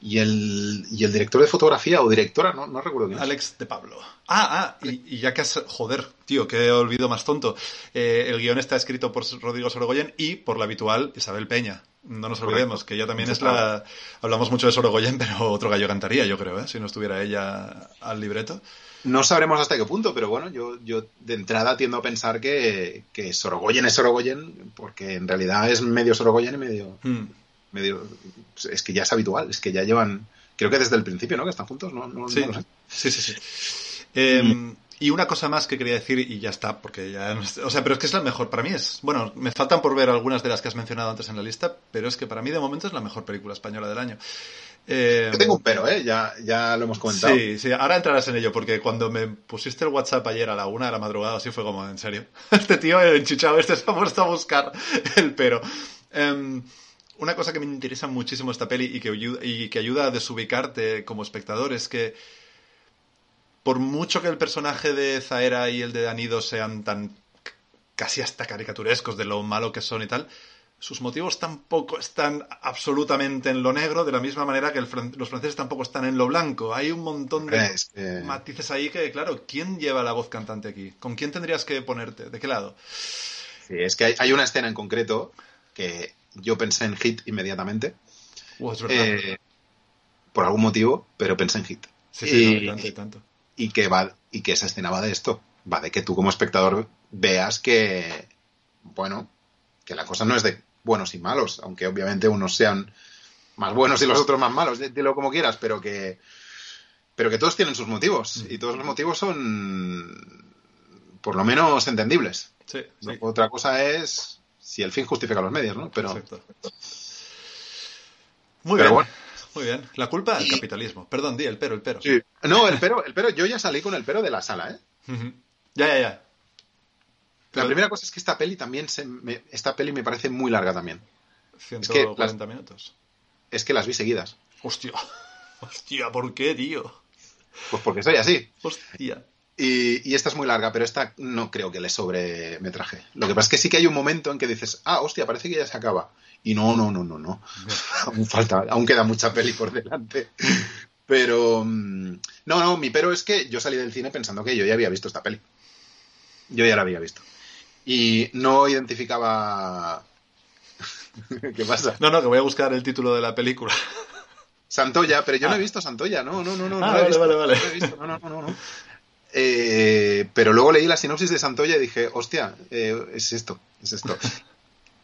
Y el, y el director de fotografía o directora, no, no recuerdo quién es. Alex de Pablo. Ah, ah, y, y ya que has... Joder, tío, que olvido más tonto. Eh, el guion está escrito por Rodrigo Sorogoyen y por la habitual Isabel Peña. No nos olvidemos, que ella también es la... Hablamos mucho de Sorogoyen, <laughs> pero otro gallo cantaría, yo creo, ¿eh? Si no estuviera ella al libreto. No sabremos hasta qué punto, pero bueno, yo, yo de entrada tiendo a pensar que, que Sorogoyen es Sorogoyen, porque en realidad es medio Sorogoyen y medio, Hmm. Medio. Es que ya es habitual, es que ya llevan. Creo que desde el principio, ¿no? Que están juntos, no, no, Sí, no lo sé. sí, sí. sí. Eh, Y una cosa más que quería decir, y ya está, porque ya. O sea, pero es que es la mejor. Para mí es. Bueno, me faltan por ver algunas de las que has mencionado antes en la lista, pero es que para mí de momento es la mejor película española del año. Eh, Yo tengo un pero, ¿eh? Ya, ya lo hemos comentado. Sí, sí, ahora entrarás en ello, porque cuando me pusiste el WhatsApp ayer a la una de la madrugada, así fue como, en serio. <laughs> Este tío enchuchado, este se ha puesto a buscar el pero. Em, una cosa que me interesa muchísimo esta peli y que, ayuda, y que ayuda a desubicarte como espectador es que por mucho que el personaje de Zaera y el de Danido sean tan casi hasta caricaturescos de lo malo que son y tal, sus motivos tampoco están absolutamente en lo negro, de la misma manera que el los franceses tampoco están en lo blanco. Hay un montón de Es que- matices ahí que, claro, ¿quién lleva la voz cantante aquí? ¿Con quién tendrías que ponerte? ¿De qué lado? Sí, es que hay, hay una escena en concreto que yo pensé en Hit inmediatamente, es verdad. eh, por algún motivo, pero pensé en Hit. sí, sí, y- tanto, y tanto. y que va y que esa escena va de esto va de que tú como espectador veas que bueno que la cosa no es de buenos y malos aunque obviamente unos sean más buenos y los otros más malos dilo como quieras pero que pero que todos tienen sus motivos y todos los motivos son por lo menos entendibles. Sí, sí. Otra cosa es si el fin justifica los medios, ¿no? Pero, Exacto. Muy Pero bien. bueno. Muy bien. La culpa del capitalismo. Perdón, di el pero, el pero. sí. No, el pero, el pero, yo ya salí con el pero de la sala, ¿eh? Ya, ya, ya. La Pero- primera cosa es que esta peli también se me- esta peli me parece muy larga también. 140 minutos. Es que las vi seguidas. Hostia. <laughs> Hostia, ¿por qué, tío? Pues porque soy así. Hostia. Y, y esta es muy larga, pero esta no creo que le sobre metraje. Lo que pasa es que sí que hay un momento en que dices, ah, hostia, parece que ya se acaba. Y no, no, no, no, no. <laughs> aún falta, aún queda mucha peli por delante. Pero mm, no, no, mi pero es que yo salí del cine pensando que yo ya había visto esta peli. Yo ya la había visto. Y no identificaba. <laughs> ¿Qué pasa? No, no, que voy a buscar el título de la película. Santoya, pero yo no Ah. he visto Santoya, no, no, no, no, no Ah, he vale, visto, vale, vale. no no, no, no, no, no. Eh, pero luego leí la sinopsis de Santoya y dije, hostia, eh, es esto, es esto.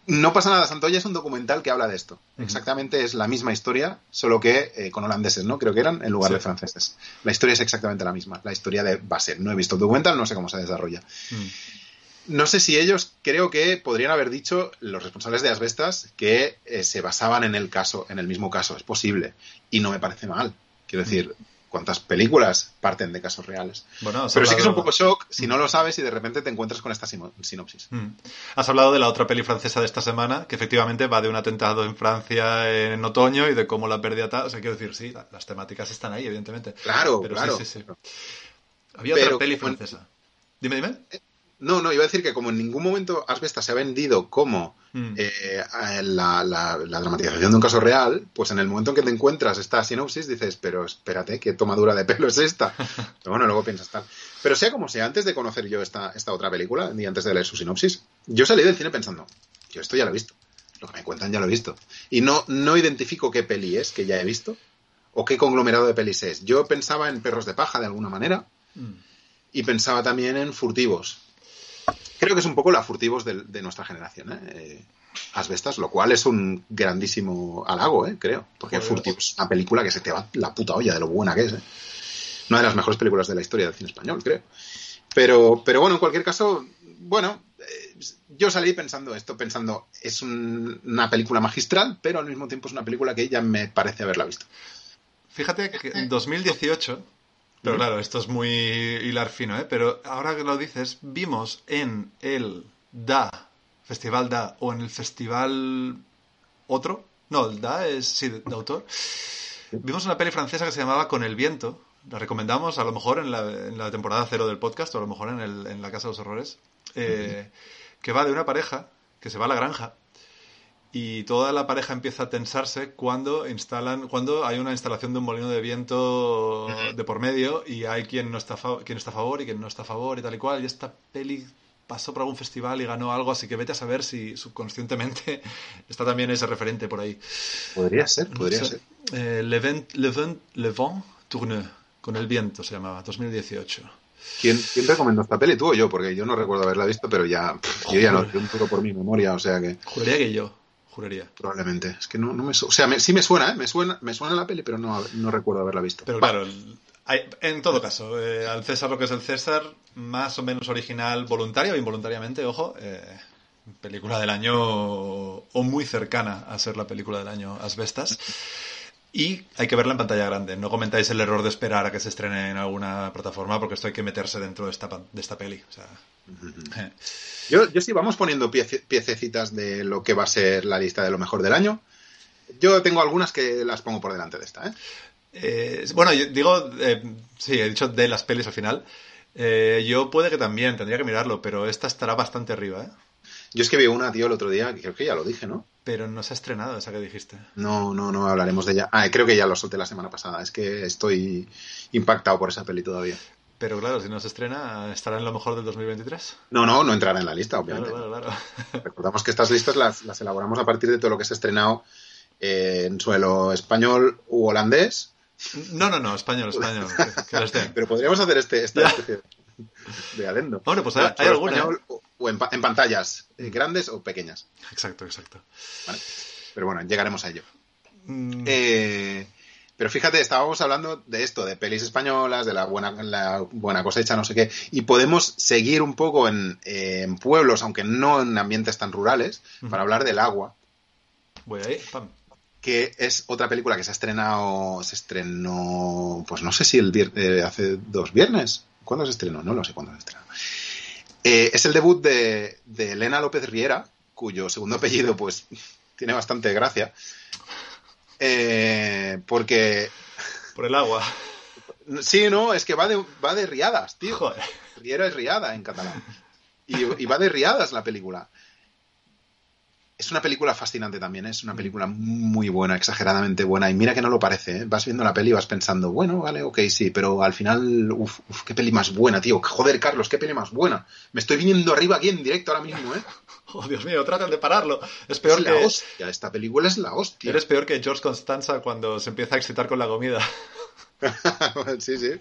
No pasa nada, Santoya es un documental que habla de esto. Exactamente es la misma historia, solo que eh, con holandeses, ¿no? Creo que eran en lugar Sí. de franceses. La historia es exactamente la misma, la historia de base. No he visto el documental, no sé cómo se desarrolla. Mm. No sé si ellos creo que podrían haber dicho, los responsables de Asbestas, que se basaban en el caso, en el mismo caso. Es posible. Y no me parece mal. Quiero decir, ¿cuántas películas parten de casos reales? Bueno, Pero sí que es un poco shock si no lo sabes y de repente te encuentras con esta sinopsis. Mm. Has hablado de la otra peli francesa de esta semana, que efectivamente va de un atentado en Francia en otoño y de cómo la pérdida tal. O sea, quiero decir, sí, la- las temáticas están ahí, evidentemente. Claro, Pero claro. sí, sí, sí. Había Pero otra peli francesa. Dime, dime. No, no, iba a decir que como en ningún momento Asbestas se ha vendido como Mm. eh, la, la- la dramatización de un caso real, pues en el momento en que te encuentras esta sinopsis dices, pero espérate, qué tomadura de pelo es esta. <laughs> Pero bueno, luego piensas tal. Pero sea como sea, antes de conocer yo esta, esta otra película y antes de leer su sinopsis, yo salí del cine pensando, yo esto ya lo he visto. Lo que me cuentan ya lo he visto. Y no, no identifico qué peli es que ya he visto o qué conglomerado de pelis es. Yo pensaba en Perros de Paja de alguna manera Mm. y pensaba también en Furtivos. Creo que es un poco la Furtivos de, de nuestra generación, ¿eh? Eh, Asbestas, lo cual es un grandísimo halago, ¿eh? creo. Porque Joder. Furtivos es una película que se te va la puta olla de lo buena que es. ¿eh? Una de las mejores películas de la historia del cine español, creo. Pero, pero bueno, en cualquier caso, bueno, eh, yo salí pensando esto, pensando, es un- una película magistral, pero al mismo tiempo es una película que ya me parece haberla visto. Fíjate que en 2018, pero claro, esto es muy hilar fino, ¿eh? Pero ahora que lo dices, vimos en el DA, Festival DA, o en el Festival otro, no, el DA es, sí, de, autor, vimos una peli francesa que se llamaba Con el viento, la recomendamos a lo mejor en la, en la temporada cero del podcast, o a lo mejor en, el, en la Casa de los Horrores, eh, que va de una pareja que se va a la granja y toda la pareja empieza a tensarse cuando instalan cuando hay una instalación de un molino de viento de por medio y hay quien no está quien está a favor y quien no está a favor y tal y cual y esta peli pasó por algún festival y ganó algo así que vete a saber si subconscientemente <laughs> está también ese referente por ahí Podría ser, podría No sé. ser. Eh, le, vent, le, vent, le vent tourne con el viento se llamaba 2018 ¿Quién, quién recomendó esta peli? ¿Tú o yo? Porque yo no recuerdo haberla visto, pero ya, pff, yo ya no, yo un poco por mi memoria, o sea que juraría que yo juraría probablemente. Es que no, no me O sea, me- sí me suena, ¿eh? Me suena, me suena la peli, pero no, no recuerdo haberla visto. Pero Va, claro, hay- en todo caso, eh, al César lo que es el César, más o menos original, voluntario o involuntariamente, ojo, eh, película del año o muy cercana a ser la película del año Asbestas. Y hay que verla en pantalla grande. No comentáis el error de esperar a que se estrene en alguna plataforma porque esto hay que meterse dentro de esta, de esta peli. O sea, eh, Yo, yo sí, vamos poniendo piece- piececitas de lo que va a ser la lista de lo mejor del año. Yo tengo algunas que las pongo por delante de esta, ¿eh? Eh, bueno, yo digo, eh, sí, he dicho de las pelis al final. Eh, yo puede que también, tendría que mirarlo, pero esta estará bastante arriba, ¿eh? Yo es que vi una, tío, el otro día, creo que ya lo dije, ¿no? Pero no se ha estrenado esa que dijiste. No, no, no hablaremos de ella. Ah, creo que ya lo solté la semana pasada. Es que estoy impactado por esa peli todavía. Pero claro, si no se estrena, estará en lo mejor del 2023. No, no, no entrará en la lista, Claro, obviamente. claro, claro. <laughs> Recordamos que estas listas las, las elaboramos a partir de todo lo que se ha estrenado en suelo español u holandés. No, no, no, español, español. <laughs> Que, que. Pero podríamos hacer este, especie de adendo. Hombre, pues hay, hay. ¿eh? español o, en, pa- en pantallas eh, grandes o pequeñas. Exacto, exacto. ¿vale? Pero bueno, llegaremos a ello. Mm, Eh, Pero fíjate, estábamos hablando de esto, de pelis españolas, de la buena, la buena cosecha, no sé qué, y podemos seguir un poco en, eh, en pueblos, aunque no en ambientes tan rurales, para hablar del agua, Voy ahí, pam. que es otra película que se ha estrenado, se estrenó, pues no sé si el vier- eh, hace dos viernes. ¿Cuándo se estrenó? No lo sé cuándo se estrenó. Eh, es el debut de, de Elena López Riera, cuyo segundo apellido, pues, <laughs> tiene bastante gracia. Eh, porque, Por el agua. sí, no, es que va de, va de riadas, tío. Joder. Riera es riada en catalán. Y, y va de riadas la película. Es una película fascinante también, ¿eh? es una película muy buena, exageradamente buena. Y mira que no lo parece, ¿eh? vas viendo la peli y vas pensando, bueno, vale, ok, sí, pero al final, uff, uf, qué peli más buena, tío. Joder, Carlos, qué peli más buena. Me estoy viniendo arriba aquí en directo ahora mismo, ¿eh? <laughs> Oh, Dios mío, tratan de pararlo. Es peor es la que. hostia, esta película es la hostia. Eres peor que George Constanza cuando se empieza a excitar con la comida. <laughs> sí, sí.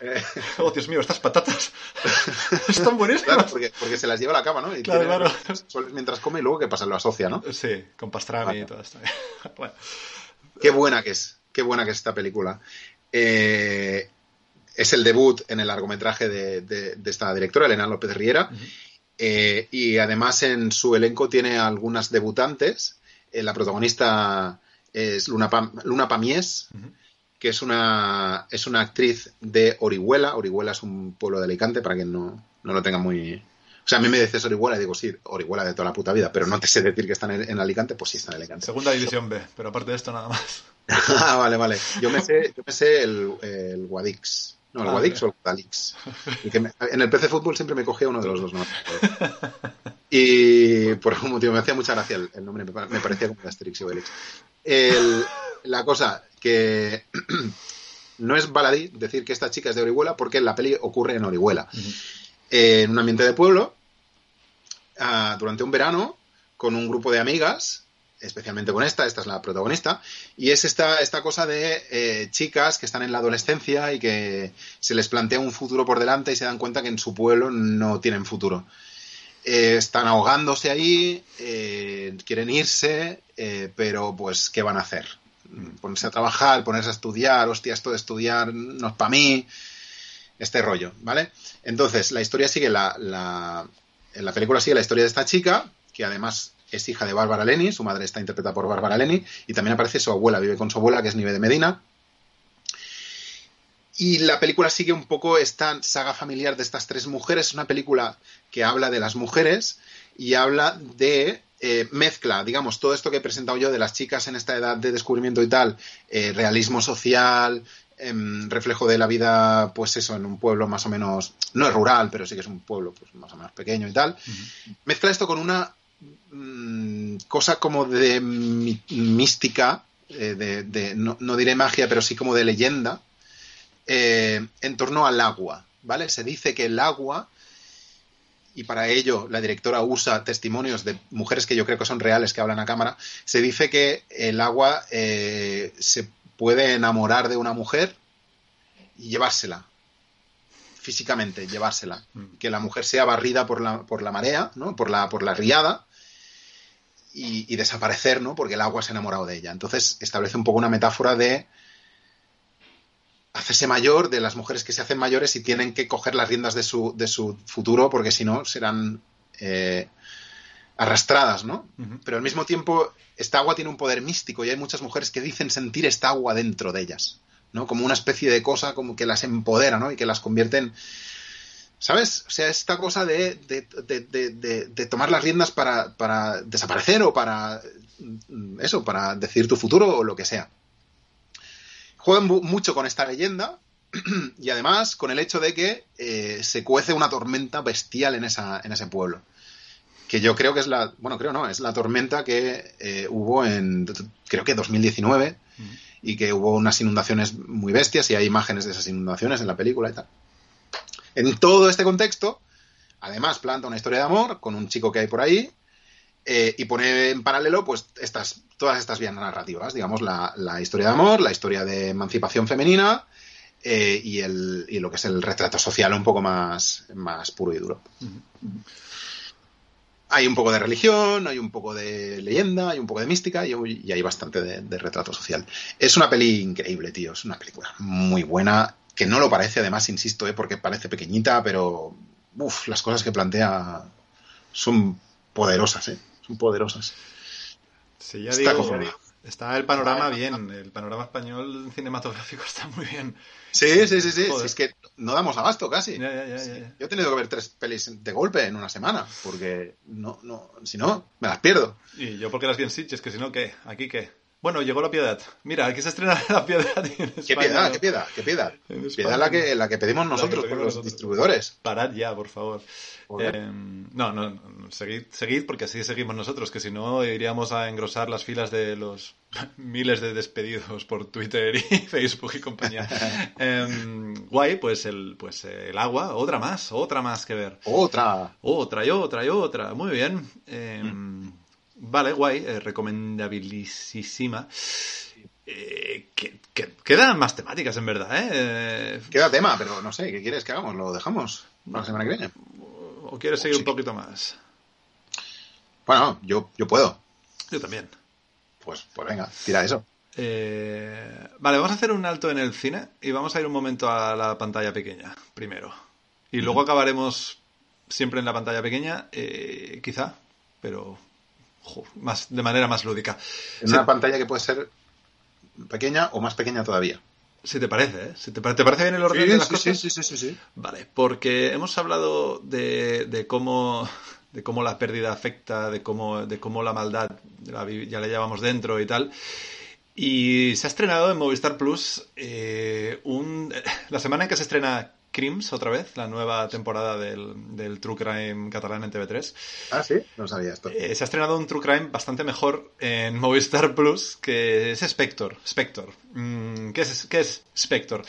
Eh, Oh, Dios mío, estas patatas. <laughs> Están buenísimas. claro, porque, porque se las lleva a la cama, ¿no? Y Claro, tiene claro. mientras come y luego que pasa, lo asocia, ¿no? Sí, con pastrami Vale. y todo esto. <laughs> Bueno, Qué buena que es, qué buena que es esta película. Eh, es el debut en el largometraje de, de- de esta directora, Elena López Riera. Eh, y además en su elenco tiene algunas debutantes. Eh, la protagonista es Luna, Pam- Luna Pamies, Ujú. Que es una, es una actriz de Orihuela. Orihuela es un pueblo de Alicante, para quien no, no lo tenga muy... O sea, a mí me dices Orihuela y digo, sí, Orihuela de toda la puta vida, pero no te sé decir que están en, en Alicante, pues sí están en Alicante. segunda división B, pero aparte de esto nada más. <laughs> Ah, vale, vale. Yo me sé, yo me sé el, el Guadix. No, el Ah, Guadix vale. o el Guadalix. En el PC Fútbol siempre me cogía uno de los dos, ¿no? <laughs> Y por algún motivo me hacía mucha gracia el, el nombre, me pa- me parecía como de Asterix y Obelix. El- la cosa que <clears throat> no es baladí decir que esta chica es de Orihuela porque la peli ocurre en Orihuela en un ambiente de pueblo ah, durante un verano con un grupo de amigas, especialmente con esta, esta es la protagonista, y es esta, esta cosa de eh, chicas que están en la adolescencia y que se les plantea un futuro por delante y se dan cuenta que en su pueblo no tienen futuro. Eh, están ahogándose ahí, eh, quieren irse, pero pues, ¿qué van a hacer? Ponerse a trabajar, ponerse a estudiar, hostia, esto de estudiar no es para mí, este rollo, ¿vale? Entonces, la historia sigue la, la, en la película sigue la historia de esta chica, que además es hija de Bárbara Leni, su madre está interpretada por Bárbara Leni, y también aparece su abuela, vive con su abuela, que es Nive de Medina. Y la película sigue un poco esta saga familiar de estas tres mujeres. Es una película que habla de las mujeres y habla de eh, mezcla, digamos, todo esto que he presentado yo de las chicas en esta edad de descubrimiento y tal, eh, realismo social, em, reflejo de la vida, pues eso, en un pueblo más o menos, no es rural, pero sí que es un pueblo pues, más o menos pequeño y tal. Mezcla esto con una mm, cosa como de mística, eh, de, de- no, no diré magia, pero sí como de leyenda, en torno al agua, ¿vale? Se dice que el agua, y para ello la directora usa testimonios de mujeres que yo creo que son reales, que hablan a cámara, se dice que el agua eh, se puede enamorar de una mujer y llevársela, físicamente, llevársela. Mm. Que la mujer sea barrida por la, por la marea, ¿no? por, la, por la riada, y, y desaparecer, ¿no? Porque el agua se ha enamorado de ella. Entonces establece un poco una metáfora de hacerse mayor, de las mujeres que se hacen mayores y tienen que coger las riendas de su, de su futuro, porque si no serán eh, arrastradas, ¿no? Pero al mismo tiempo, esta agua tiene un poder místico y hay muchas mujeres que dicen sentir esta agua dentro de ellas, ¿no? Como una especie de cosa como que las empodera, ¿no? Y que las convierte en... ¿Sabes? O sea, esta cosa de, de, de, tomar las riendas para, para desaparecer o para... mm, Eso, para decir tu futuro o lo que sea. Juegan mucho con esta leyenda <clears throat> y además con el hecho de que eh, se cuece una tormenta bestial en, esa, en ese pueblo que yo creo que es la, bueno, creo no, es la tormenta que eh, hubo en, creo que 2019, Ujú. y que hubo unas inundaciones muy bestias y hay imágenes de esas inundaciones en la película y tal. En todo este contexto, además planta una historia de amor con un chico que hay por ahí eh, y pone en paralelo pues estas, todas estas vías narrativas, digamos, la, la historia de amor, la historia de emancipación femenina eh, y, el, y lo que es el retrato social un poco más, más puro y duro. Hay un poco de religión, hay un poco de leyenda, hay un poco de mística y, y hay bastante de, de, retrato social. Es una peli increíble, tío. Es una película muy buena, que no lo parece, además, insisto, ¿eh? porque parece pequeñita, pero uf, las cosas que plantea son poderosas, ¿eh? Poderosas. Sí, ya digo, está el panorama bien, el panorama español cinematográfico <laughs> está muy bien. Sí, sí, sí, sí. es que no damos abasto casi. Ya, ya, ya, sí. Yo he tenido que ver tres pelis de golpe en una semana, porque no, no, si no, me las pierdo. Y yo porque las vi en Sitges, que si no, ¿qué? ¿Aquí qué? Bueno, llegó la piedad. Mira, aquí se estrena <laughs> la piedad. ¿Qué piedad? ¿Qué piedad? ¿Qué piedad? Piedad la que, la que pedimos nosotros con los nosotros. distribuidores. Parad ya, por favor. Eh, no, no, seguid, seguid porque así seguimos nosotros, que si no iríamos a engrosar las filas de los <laughs> miles de despedidos por Twitter y <laughs> Facebook y compañía. eh, guay, pues el, pues el agua, otra más, otra más que ver. Otra. Otra y otra y otra. Muy bien. Eh, mm. Vale, guay, eh, recomendabilísima. Eh, que, que, quedan más temáticas, en verdad, ¿eh? Queda tema, pero no sé, ¿qué quieres que hagamos? ¿Lo dejamos para la semana que viene? ¿O quieres seguir sí. un poquito más? Bueno, yo, yo puedo. Yo también. Pues, pues venga, tira eso. Eh, vale, vamos a hacer un alto en el cine y vamos a ir un momento a la pantalla pequeña, primero. Y luego acabaremos siempre en la pantalla pequeña, eh, quizá, pero más, de manera más lúdica. En sí. una pantalla que puede ser pequeña o más pequeña todavía. Si te parece, ¿eh? Si te, ¿Te, parece bien el orden sí, de las sí, cosas? Sí, sí, sí, sí, Vale, porque hemos hablado de, de, cómo de cómo la pérdida afecta, de cómo, de cómo la maldad la, ya la llevamos dentro y tal. Y se ha estrenado en Movistar Plus eh, un, <laughs> la semana en que se estrena Crims otra vez, la nueva temporada del, del True Crime catalán en TV3. Ah, sí, no sabía esto. Eh, se ha estrenado un True Crime bastante mejor en <laughs> Movistar Plus, que es Spector. Spector. Mm, ¿qué, es, ¿Qué es Spector?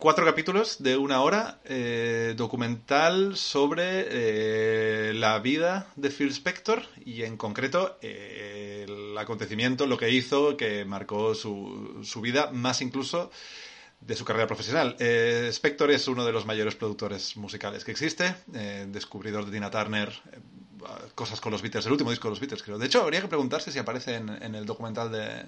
Cuatro capítulos de una hora, eh, documental sobre eh, la vida de Phil Spector y en concreto eh, el acontecimiento, lo que hizo, que marcó su, su vida, más incluso de su carrera profesional. Eh, Spector es uno de los mayores productores musicales que existe, eh, descubridor de Tina Turner, eh, cosas con los Beatles, el último disco de los Beatles, creo. De hecho, habría que preguntarse si aparece en, en el documental de,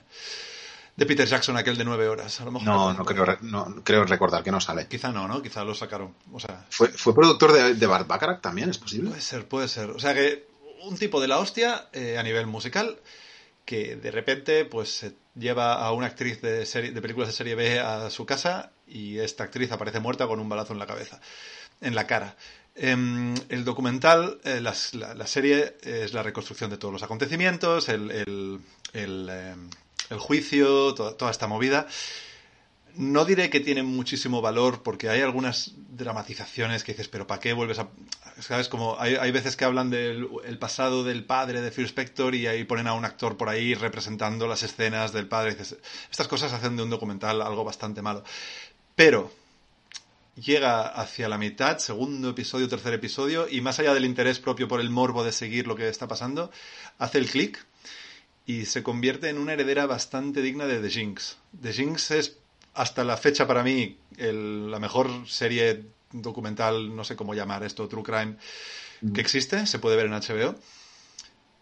de, Peter Jackson, aquel de nueve horas. A lo mejor no, no creo, no creo, recordar que no sale. Quizá no, ¿no? Quizá lo sacaron. O sea, ¿Fue, fue productor de, de Bart Bacharach también? ¿Es posible? Puede ser, puede ser. O sea que un tipo de la hostia eh, a nivel musical que de repente pues se lleva a una actriz de, serie, de películas de serie B a su casa y esta actriz aparece muerta con un balazo en la cabeza, en la cara. Eh, el documental, eh, la, la, serie es la reconstrucción de todos los acontecimientos, el, el, el, el juicio, to toda esta movida. No diré que tiene muchísimo valor porque hay algunas dramatizaciones que dices, pero ¿para qué vuelves a...? ¿Sabes? Como hay, hay veces que hablan del el pasado del padre de Phil Spector y ahí ponen a un actor por ahí representando las escenas del padre. Dices, estas cosas hacen de un documental algo bastante malo. Pero llega hacia la mitad, segundo episodio, tercer episodio, y más allá del interés propio por el morbo de seguir lo que está pasando, hace el clic y se convierte en una heredera bastante digna de The Jinx. The Jinx es hasta la fecha para mí el, la mejor serie documental, no sé cómo llamar esto, True Crime, que existe, se puede ver en HBO.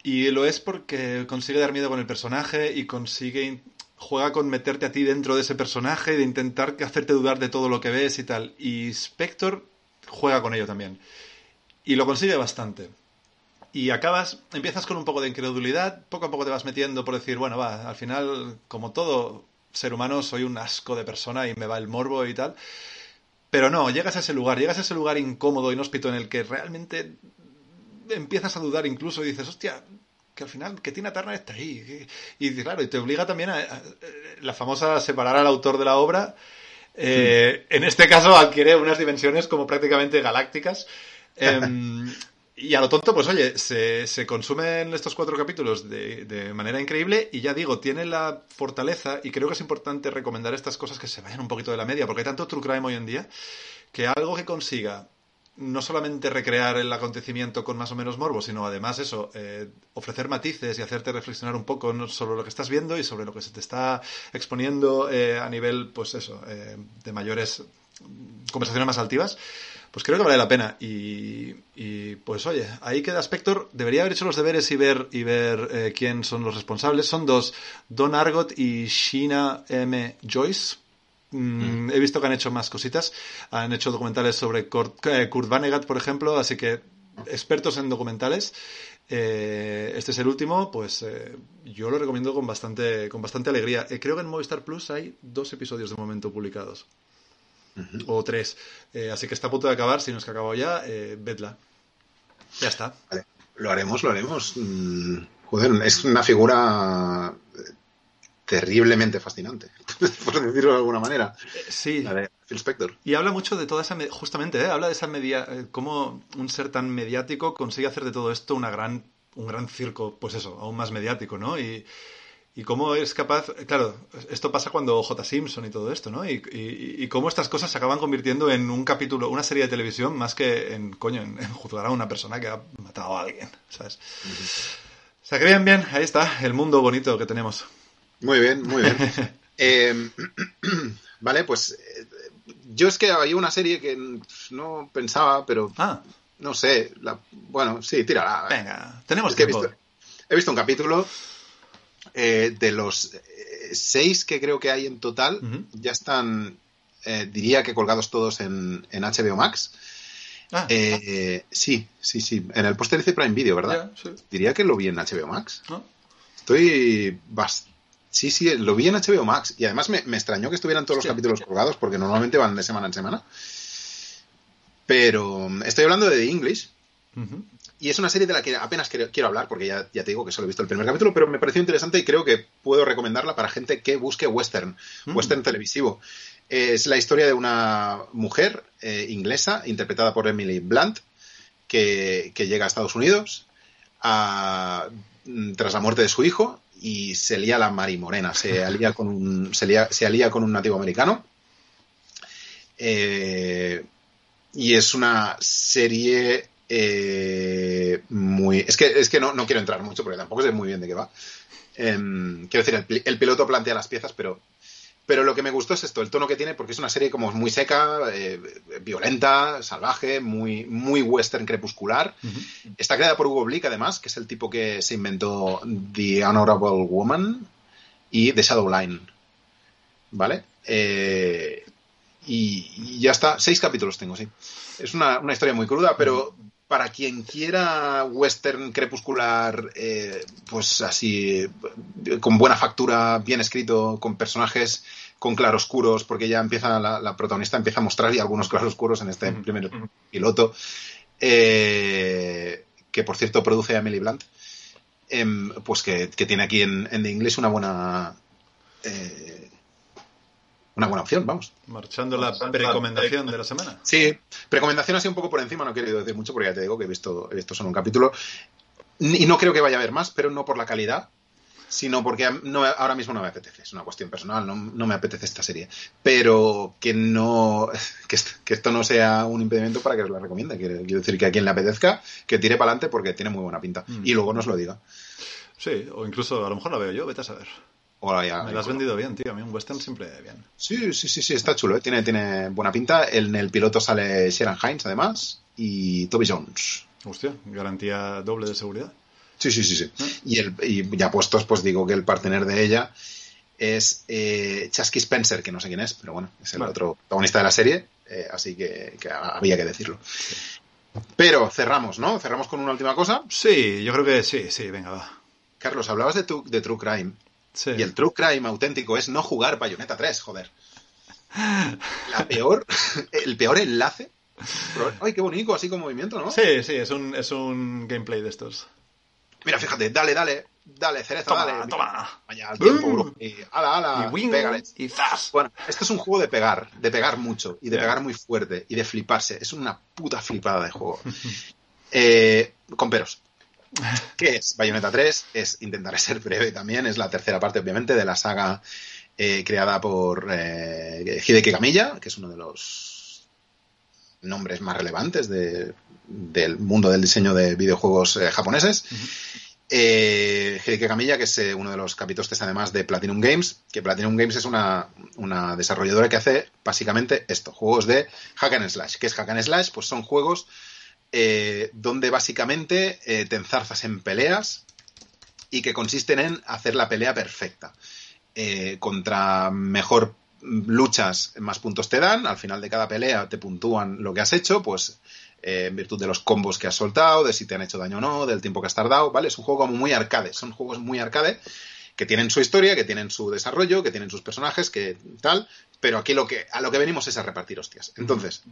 Y lo es porque consigue dar miedo con el personaje y consigue juega con meterte a ti dentro de ese personaje de intentar hacerte dudar de todo lo que ves y tal. Y Spector juega con ello también. Y lo consigue bastante. Y acabas, empiezas con un poco de incredulidad, poco a poco te vas metiendo por decir, bueno, va, al final, como todo ser humano, soy un asco de persona y me va el morbo y tal. Pero no, llegas a ese lugar, llegas a ese lugar incómodo, inhóspito, en el que realmente empiezas a dudar incluso y dices, hostia, que al final, que Tina Turner está ahí. Y, claro, y te obliga también a, a, a, la famosa separar al autor de la obra. Eh, mm. En este caso adquiere unas dimensiones como prácticamente galácticas. <laughs> Eh, y a lo tonto, pues oye, se, se consumen estos cuatro capítulos de, de, manera increíble y ya digo, tiene la fortaleza y creo que es importante recomendar estas cosas que se vayan un poquito de la media, porque hay tanto true crime hoy en día que algo que consiga no solamente recrear el acontecimiento con más o menos morbo, sino además eso, eh, ofrecer matices y hacerte reflexionar un poco sobre lo que estás viendo y sobre lo que se te está exponiendo eh, a nivel, pues eso, eh, de mayores conversaciones más altivas, pues creo que vale la pena. Y, y, pues oye, ahí queda Spector. Debería haber hecho los deberes y ver, y ver eh, quién son los responsables. Son dos, Don Argot y Sheena M. Joyce. Mm, He visto que han hecho más cositas. Han hecho documentales sobre Kurt, eh, Kurt Vonnegut, por ejemplo. Así que expertos en documentales. Eh, este es el último, pues eh, yo lo recomiendo con bastante, con bastante alegría. Eh, creo que en Movistar Plus hay dos episodios de momento publicados. O tres. Eh, así que está a punto de acabar. Si no es que ha acabado ya, eh, vedla. Ya está. Vale, lo haremos, lo haremos. Mm, joder, es una figura eh, terriblemente fascinante, <laughs> por decirlo de alguna manera. Eh, sí. Phil Spector. Y habla mucho de toda esa, me- justamente, ¿eh? habla de esa media, cómo un ser tan mediático consigue hacer de todo esto una gran, un gran circo, pues eso, aún más mediático, ¿no? Y, y cómo es capaz, claro, esto pasa cuando J. Simpson y todo esto, ¿no? Y, y- y cómo estas cosas se acaban convirtiendo en un capítulo, una serie de televisión, más que en, coño, en, en juzgar a una persona que ha matado a alguien, ¿sabes? O sea que bien, bien, ahí está, el mundo bonito que tenemos. Muy bien, muy bien. <laughs> Eh, <clears throat> vale, pues eh, yo es que había una serie que no pensaba, pero Ah, no sé. La, bueno, sí, tírala. venga, tenemos Es que he tiempo. visto, he visto un capítulo eh, de los eh, seis que creo que hay en total. Ya están, eh, diría que colgados todos en, en HBO Max. Ah, Eh, sí, sí, sí. En el póster dice Prime Video, ¿verdad? sí, Diría que lo vi en HBO Max. ¿no? Estoy bast- Sí, sí, lo vi en HBO Max. Y además me, me extrañó que estuvieran todos los capítulos colgados porque normalmente van de semana en semana. Pero mm, estoy hablando de The English. Y es una serie de la que apenas quiero, hablar, porque ya, ya te digo que solo he visto el primer capítulo, pero me pareció interesante y creo que puedo recomendarla para gente que busque western, Mm. western televisivo. Es la historia de una mujer eh, inglesa, interpretada por Emily Blunt, que, que llega a Estados Unidos a- mm, tras la muerte de su hijo y se lía la marimorena, se <laughs> alía con un, se lía- se alía con un nativo americano. Eh, y es una serie eh, muy. Es que, es que no, no quiero entrar mucho porque tampoco sé muy bien de qué va. Em, quiero decir, el, el piloto plantea las piezas, pero. Pero lo que me gustó es esto, el tono que tiene, porque es una serie como muy seca, eh, violenta, salvaje, muy, muy western crepuscular. Está creada por Hugo Blick, además, que es el tipo que se inventó The Honorable Woman y The Shadow Line. ¿Vale? Eh, y, y ya está. Seis capítulos tengo, sí. Es una, una historia muy cruda, pero para quien quiera western crepuscular, eh, pues así, con buena factura, bien escrito, con personajes con claroscuros, porque ya empieza la, la protagonista empieza a mostrar y algunos claroscuros en este primer piloto, eh, que por cierto produce Emily Blunt, em, pues que, que tiene aquí en, en The English una buena eh, una buena opción, vamos. Marchando la recomendación de la semana. Sí, recomendación así un poco por encima, no quiero decir mucho porque ya te digo que he visto, he visto solo un capítulo y no creo que vaya a haber más, pero no por la calidad, sino porque no, ahora mismo no me apetece, es una cuestión personal, no, no me apetece esta serie, pero que no, <laughs> que, est- que esto no sea un impedimento para que os la recomiende, quiero, quiero decir que a quien le apetezca, que tire para adelante porque tiene muy buena pinta Mm. y luego nos lo diga. Sí, o incluso a lo mejor la veo yo, vete a saber. Ya- Me la has vendido bien, tío. A mí un western siempre bien. Sí, sí, sí, sí, está chulo, ¿eh? tiene, tiene buena pinta. En el piloto sale Sharon Hines, además, y Toby Jones. Hostia, garantía doble de seguridad. Sí, sí, sí, sí. Y, el, y ya puestos, pues digo que el partner de ella es eh, Chasky Spencer, que no sé quién es, pero bueno, es el Vale. otro protagonista de la serie, eh, así que, que había que decirlo. Pero cerramos, ¿no? Cerramos con una última cosa. Sí, yo creo que sí, sí, venga, va. Carlos, hablabas de, tu- de True Crime. Sí. Y el True Crime auténtico es no jugar Bayonetta 3, joder. La peor, <laughs> el peor enlace. Ay, qué bonito, así con movimiento, ¿no? Sí, sí, es un, es un gameplay de estos. Mira, fíjate, dale, dale, dale, cereza, Toma, dale. toma. Vaya, al tiempo. Y ala, ala, y wing, pégale. y zas. Bueno, esto es un juego de pegar, de pegar mucho, y de pegar muy fuerte, y de fliparse. Es una puta flipada de juego. <laughs> Eh, con peros. ¿Qué es? Bayonetta 3 es, intentaré ser breve también, es la tercera parte, obviamente, de la saga eh, creada por eh, Hideki Kamiya, que es uno de los nombres más relevantes de- del mundo del diseño de videojuegos eh, japoneses. Eh, Hideki Kamiya, que es eh, uno de los capitostes además de Platinum Games, que Platinum Games es una, una desarrolladora que hace básicamente esto, juegos de hack and slash. ¿Qué es hack and slash? Pues son juegos eh, donde básicamente eh, te enzarzas en peleas y que consisten en hacer la pelea perfecta. Eh, contra mejor luchas, más puntos te dan. Al final de cada pelea te puntúan lo que has hecho, pues en virtud de los combos que has soltado, de si te han hecho daño o no, del tiempo que has tardado, ¿vale? Es un juego como muy arcade, son juegos muy arcade que tienen su historia, que tienen su desarrollo, que tienen sus personajes, que tal, pero aquí lo que, a lo que venimos es a repartir hostias. Entonces,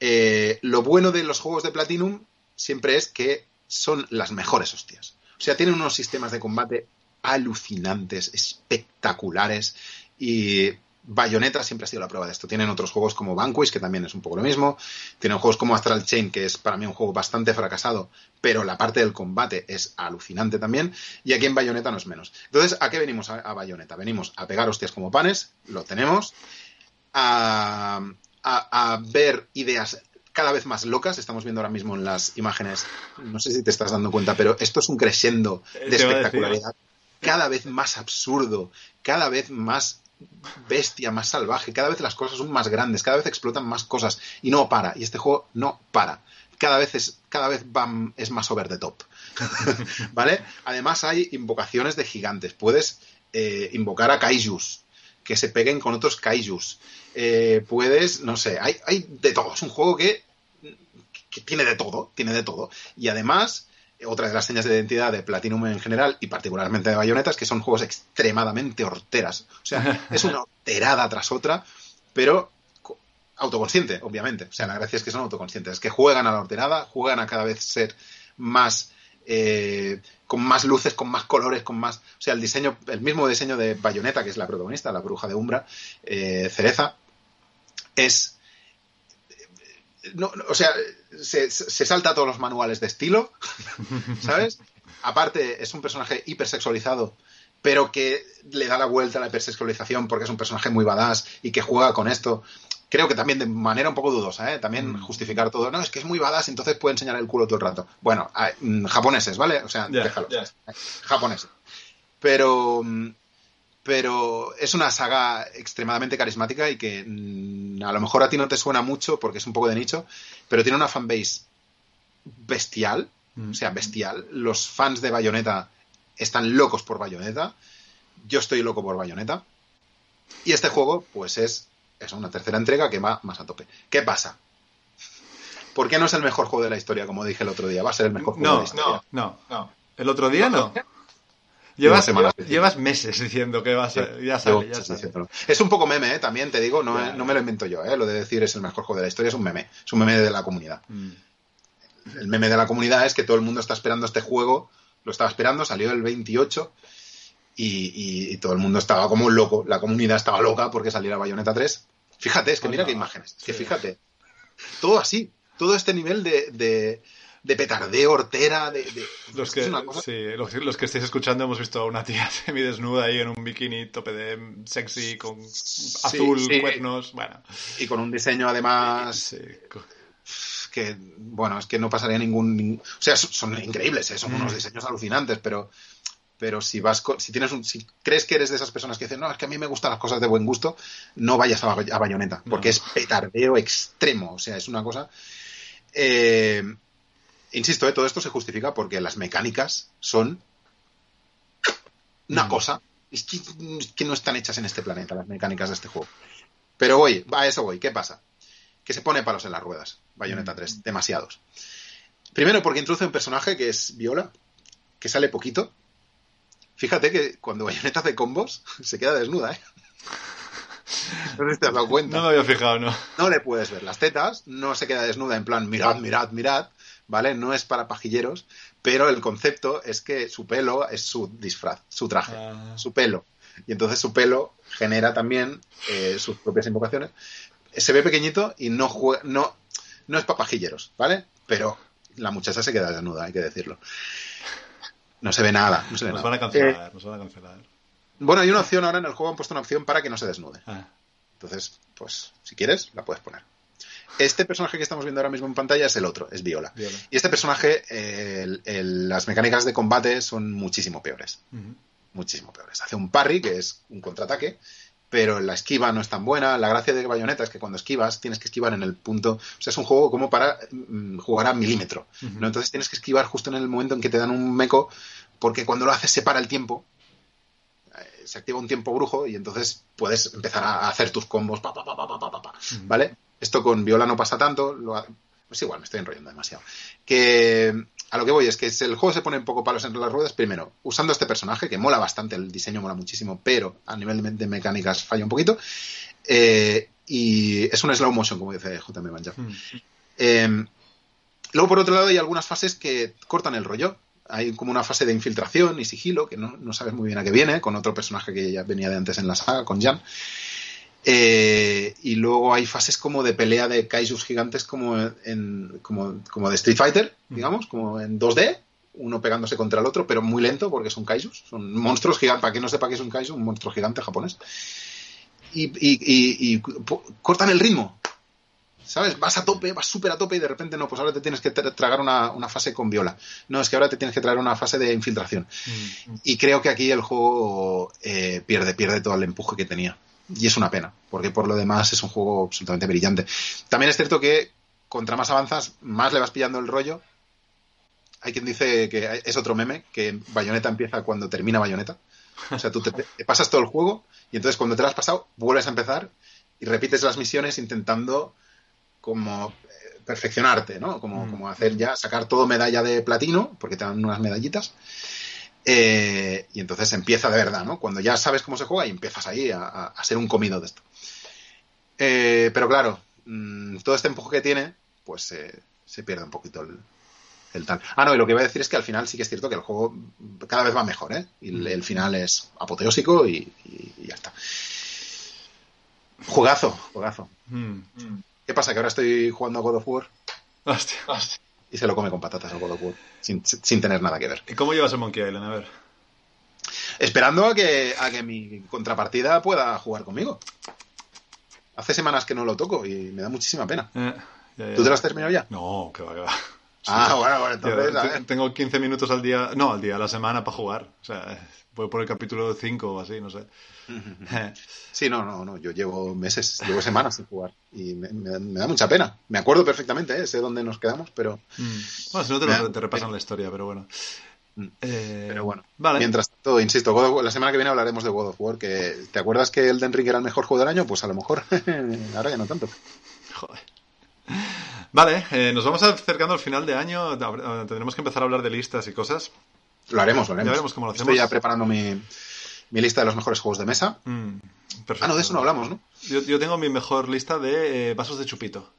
eh, lo bueno de los juegos de Platinum siempre es que son las mejores hostias. O sea, tienen unos sistemas de combate alucinantes, espectaculares y Bayonetta siempre ha sido la prueba de esto. Tienen otros juegos como Vanquish, que también es un poco lo mismo. Tienen juegos como Astral Chain, que es para mí un juego bastante fracasado, pero la parte del combate es alucinante también. Y aquí en Bayonetta no es menos. Entonces, ¿a qué venimos a, Bayonetta? Venimos a pegar hostias como panes, lo tenemos. A, a, a ver ideas cada vez más locas. Estamos viendo ahora mismo en las imágenes, no sé si te estás dando cuenta, pero esto es un crescendo de a decir. espectacularidad. Cada vez más absurdo, cada vez más bestia, más salvaje, cada vez las cosas son más grandes, cada vez explotan más cosas y no para. Y este juego no para. Cada vez es, cada vez es más over the top. <laughs> ¿Vale? Además hay invocaciones de gigantes. Puedes eh, invocar a kaijus que se peguen con otros kaijus. Eh, puedes, no sé, hay, hay de todo. Es un juego que, que tiene de todo, tiene de todo. Y además, otra de las señas de identidad de Platinum en general y particularmente de Bayonetta es que son juegos extremadamente horteras. O sea, <laughs> es una horterada tras otra, pero co- autoconsciente, obviamente. O sea, la gracia es que son autoconscientes, es que juegan a la horterada, juegan a cada vez ser más eh, con más luces, con más colores, con más. O sea, el diseño, el mismo diseño de Bayonetta, que es la protagonista, la bruja de Umbra, eh, Cereza, es. No, no, o sea, se, se salta todos los manuales de estilo, <laughs> ¿sabes? Aparte, es un personaje hipersexualizado, pero que le da la vuelta a la hipersexualización porque es un personaje muy badass y que juega con esto. Creo que también de manera un poco dudosa, ¿eh? También Mm. justificar todo. No, es que es muy badass, entonces puede enseñar el culo todo el rato. Bueno, a- mm, japoneses, ¿vale? O sea, Ya, déjalo. Japoneses. Pero, mm, pero es una saga extremadamente carismática y que mm, a lo mejor a ti no te suena mucho porque es un poco de nicho, pero tiene una fanbase bestial, o sea, bestial. Los fans de Bayonetta están locos por Bayonetta. Yo estoy loco por Bayonetta. Y este juego, pues es, es una tercera entrega que va más a tope. ¿Qué pasa? ¿Por qué no es el mejor juego de la historia, como dije el otro día? Va a ser el mejor juego de No, la historia. no, no. El otro día no. Llevas, semanas llevas, meses diciendo que va a ser. Ya sale, ya sale. Es un poco meme, ¿eh? también te digo, no, no me lo invento yo, ¿eh? lo de decir es el mejor juego de la historia es un meme, es un meme de la comunidad. Mm. El meme de la comunidad es que todo el mundo está esperando este juego, lo estaba esperando, salió el 28 y, y- y todo el mundo estaba como loco, la comunidad estaba loca porque saliera Bayonetta 3. Fíjate, es que mira qué imágenes, es que fíjate, todo así, todo este nivel de, de, de petardeo, hortera, de... de- Los es que, una cosa- sí, los, los que estéis escuchando hemos visto a una tía <laughs> semidesnuda ahí en un bikini tope de sexy con azul, sí. cuernos, bueno. Y con un diseño además que, bueno, es que no pasaría ningún... ning- O sea, son, son increíbles, ¿eh? son unos diseños alucinantes, pero pero si vas con- si tienes un, si crees que eres de esas personas que dicen no es que a mí me gustan las cosas de buen gusto no vayas a, a Bayonetta porque No. es petardeo extremo o sea es una cosa eh, insisto ¿eh? todo esto se justifica porque las mecánicas son una Mm. cosa es que, es que no están hechas en este planeta las mecánicas de este juego pero voy a eso voy ¿qué pasa? que se pone palos en las ruedas Bayonetta Mm. 3 demasiados primero porque introduce un personaje que es Viola que sale poquito Fíjate que cuando Bayonetta hace combos, <laughs> se queda desnuda, ¿eh? No sé si te has dado <laughs> cuenta. No me había fijado, ¿no? No le puedes ver las tetas, no se queda desnuda en plan, mirad, mirad, mirad, ¿vale? No es para pajilleros, pero el concepto es que su pelo es su disfraz, su traje, Ah. su pelo. Y entonces su pelo genera también eh, sus propias invocaciones. Se ve pequeñito y no, jue- no, no es para pajilleros, ¿vale? Pero la muchacha se queda desnuda, hay que decirlo. No se ve nada, no se ve Nos nada. van a Eh, cancelar, nos van a cancelar. bueno, hay una opción ahora en el juego, han puesto una opción para que no se desnude. Ah. Entonces, pues, si quieres, la puedes poner. Este personaje que estamos viendo ahora mismo en pantalla es el otro, es Viola. Viola. Y este personaje, eh, el- el- las mecánicas de combate son muchísimo peores. Muchísimo peores. Hace un parry, que es un contraataque, pero la esquiva no es tan buena. La gracia de Bayonetta es que cuando esquivas tienes que esquivar en el punto. O sea, es un juego como para mm, jugar a milímetro. ¿no? Entonces tienes que esquivar justo en el momento en que te dan un meco, porque cuando lo haces se para el tiempo. Eh, se activa un tiempo brujo y entonces puedes empezar a hacer tus combos. ¿Vale? Esto con Viola no pasa tanto. Lo. Es pues igual, me estoy enrollando demasiado. Que a lo que voy es que el juego se pone un poco palos entre las ruedas. Primero, usando este personaje, que mola bastante, el diseño mola muchísimo, pero a nivel de mecánicas falla un poquito. Eh, y es un slow motion, como dice JM Manja. Mm. Eh, luego, por otro lado, hay algunas fases que cortan el rollo. Hay como una fase de infiltración y sigilo, que no, no sabes muy bien a qué viene, con otro personaje que ya venía de antes en la saga, con Jan. Eh, y luego hay fases como de pelea de kaijus gigantes como, en, como, como de Street Fighter, digamos, como en 2D, uno pegándose contra el otro, pero muy lento porque son kaijus, son monstruos gigantes, para quien no sepa qué es un kaiju, un monstruo gigante japonés. Y, y- y- y po- cortan el ritmo, ¿Sabes? Vas a tope, vas súper a tope y de repente no, pues ahora te tienes que tra- tragar una, una fase con viola. No, es que ahora te tienes que traer una fase de infiltración. Mm. Y creo que aquí el juego eh, pierde, pierde todo el empuje que tenía. Y es una pena, porque por lo demás es un juego absolutamente brillante. También es cierto que contra más avanzas, más le vas pillando el rollo. Hay quien dice que es otro meme, que Bayonetta empieza cuando termina Bayonetta. O sea, tú te, te pasas todo el juego y entonces cuando te lo has pasado, vuelves a empezar y repites las misiones intentando como eh, perfeccionarte, ¿no? Como, Mm. como hacer ya, sacar todo medalla de platino, porque te dan unas medallitas. Eh, y entonces empieza de verdad, ¿no? Cuando ya sabes cómo se juega y empiezas ahí a, a- a ser un comido de esto. Eh, pero claro, mm, todo este empuje que tiene, pues eh, se pierde un poquito el, el tal. Ah, no, y lo que iba a decir es que al final sí que es cierto que el juego cada vez va mejor, ¿eh? Y el, el final es apoteósico y, y- y ya está. Juegazo, juegazo. Mm. ¿Qué pasa? Que ahora estoy jugando a God of War Hostia. Y se lo come con patatas el God of War, sin, sin tener nada que ver. ¿Y cómo llevas el Monkey Island? A ver. Esperando a que, a que mi contrapartida pueda jugar conmigo. Hace semanas que no lo toco y me da muchísima pena. Eh, ya, ya. ¿Tú te lo has terminado ya? No, que va, que va. Ah, bueno, bueno, entonces, Yo a ver. tengo 15 minutos al día, no, al día, a la semana para jugar. O sea, voy por el capítulo 5 o así, no sé. <laughs> Sí, no, no, no. Yo llevo meses, llevo semanas sin jugar y me, me- me da mucha pena. Me acuerdo perfectamente, ¿eh? sé dónde nos quedamos, pero, Mm. Bueno, si no te, Me lo- da- te repasan la historia, pero bueno. Mm. Eh, pero bueno. Vale. Mientras tanto, insisto, God of War- la semana que viene hablaremos de God of War. Que, ¿Te acuerdas que Elden Ring era el mejor juego del año? Pues a lo mejor <laughs> ahora ya no tanto. Joder. Vale, eh, nos vamos acercando al final de año. Tendremos que empezar a hablar de listas y cosas. Lo haremos, lo haremos. Ya veremos cómo lo Estoy hacemos. ya preparando mi, mi lista de los mejores juegos de mesa. Mm, perfecto. Ah, no, de eso no hablamos, ¿no? Yo, yo tengo mi mejor lista de eh, vasos de chupito.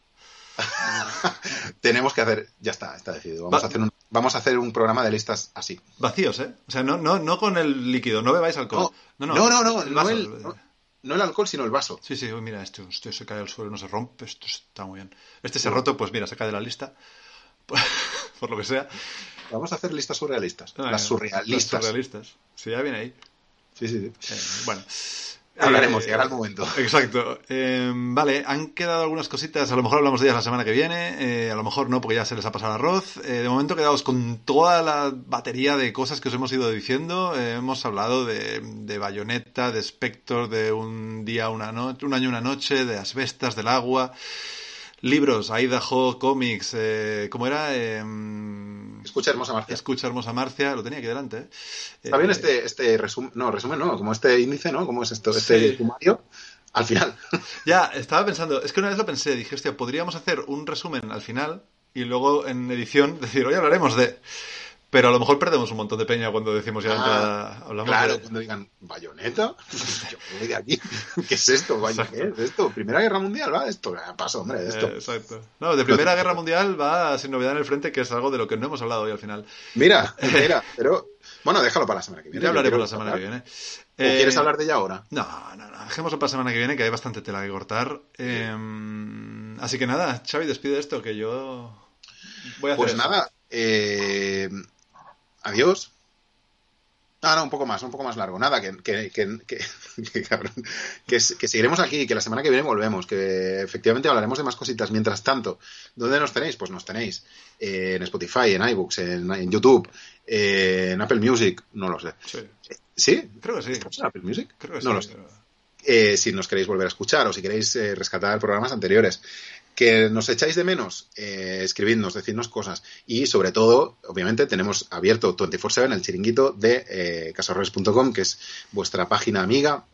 <laughs> Tenemos que hacer, ya está, está decidido. Vamos, Va- a hacer un, vamos a hacer un programa de listas así. Vacíos, ¿eh? O sea, no, no, no con el líquido, no bebáis alcohol. No, no, no, no, no, el vaso, el- el- no. El alcohol, sino el vaso. Sí, sí, mira, esto, esto se cae al suelo, no se rompe, esto está muy bien. Este se ha roto, pues mira, se cae de la lista. <laughs> Por lo que sea. Vamos a hacer listas surrealistas. Ah, las surrealistas. Las surrealistas. Sí, ya viene ahí. Sí, sí, sí. Eh, bueno. Hablaremos, Eh, llegará el momento. <laughs> Exacto. Eh, vale, han quedado algunas cositas. A lo mejor hablamos de ellas la semana que viene. eh, a lo mejor no, porque ya se les ha pasado el arroz. De momento quedaos con toda la batería de cosas que os hemos ido diciendo. Hemos hablado de, de Bayonetta, de Spector, de un día, una noche, un año, una noche, de Asbestas, del agua. Libros, Idaho, cómics, eh, ¿cómo era? Escucha, hermosa Marcia. Escucha Hermosa Marcia, lo tenía aquí delante. ¿eh? Está bien Eh, este, este resumen, no, resumen no, como este índice, ¿no? Como es esto, este Sí. sumario, al final. <laughs> Ya, estaba pensando, es que una vez lo pensé, dije, hostia, podríamos hacer un resumen al final y luego en edición <laughs> decir, hoy hablaremos de... Pero a lo mejor perdemos un montón de peña cuando decimos ya Ah, entrada, hablamos claro, de... cuando digan, ¿bayoneta? <laughs> Yo voy de aquí. <laughs> ¿Qué es esto? Bayo- ¿Qué es esto? ¿Primera Guerra Mundial? ¿Va? Esto, Ah, paso, hombre, esto. Eh, exacto. No, de Primera <laughs> Guerra Mundial va sin novedad en el frente, que es algo de lo que no hemos hablado hoy al final. Mira, mira, pero... Bueno, déjalo para la semana que viene. Ya hablaremos quiero la semana que viene. ¿O Eh, quieres hablar de ella ahora? No, no, no. Dejémoslo para la semana que viene, que hay bastante tela que cortar. Eh, así que nada, Xavi, despide esto, que yo voy a hacer Pues eso. nada, eh, adiós. Ah, no, un poco más, un poco más largo. Nada, que, que, que, que, <laughs> cabrón. Que, seguiremos aquí, que la semana que viene volvemos, que efectivamente hablaremos de más cositas. Mientras tanto, ¿dónde nos tenéis? Pues nos tenéis eh, en Spotify, en iBooks, en, en YouTube, eh, en Apple Music, no lo sé. Sí, ¿Sí? creo que sí. ¿Estamos en Apple Music? Creo que no sí. lo sé. eh, si nos queréis volver a escuchar o si queréis eh, rescatar programas anteriores. Que nos echáis de menos, eh, escribidnos, decidnos cosas. Y sobre todo, obviamente, tenemos abierto 24-7 el chiringuito de eh, que es vuestra página amiga,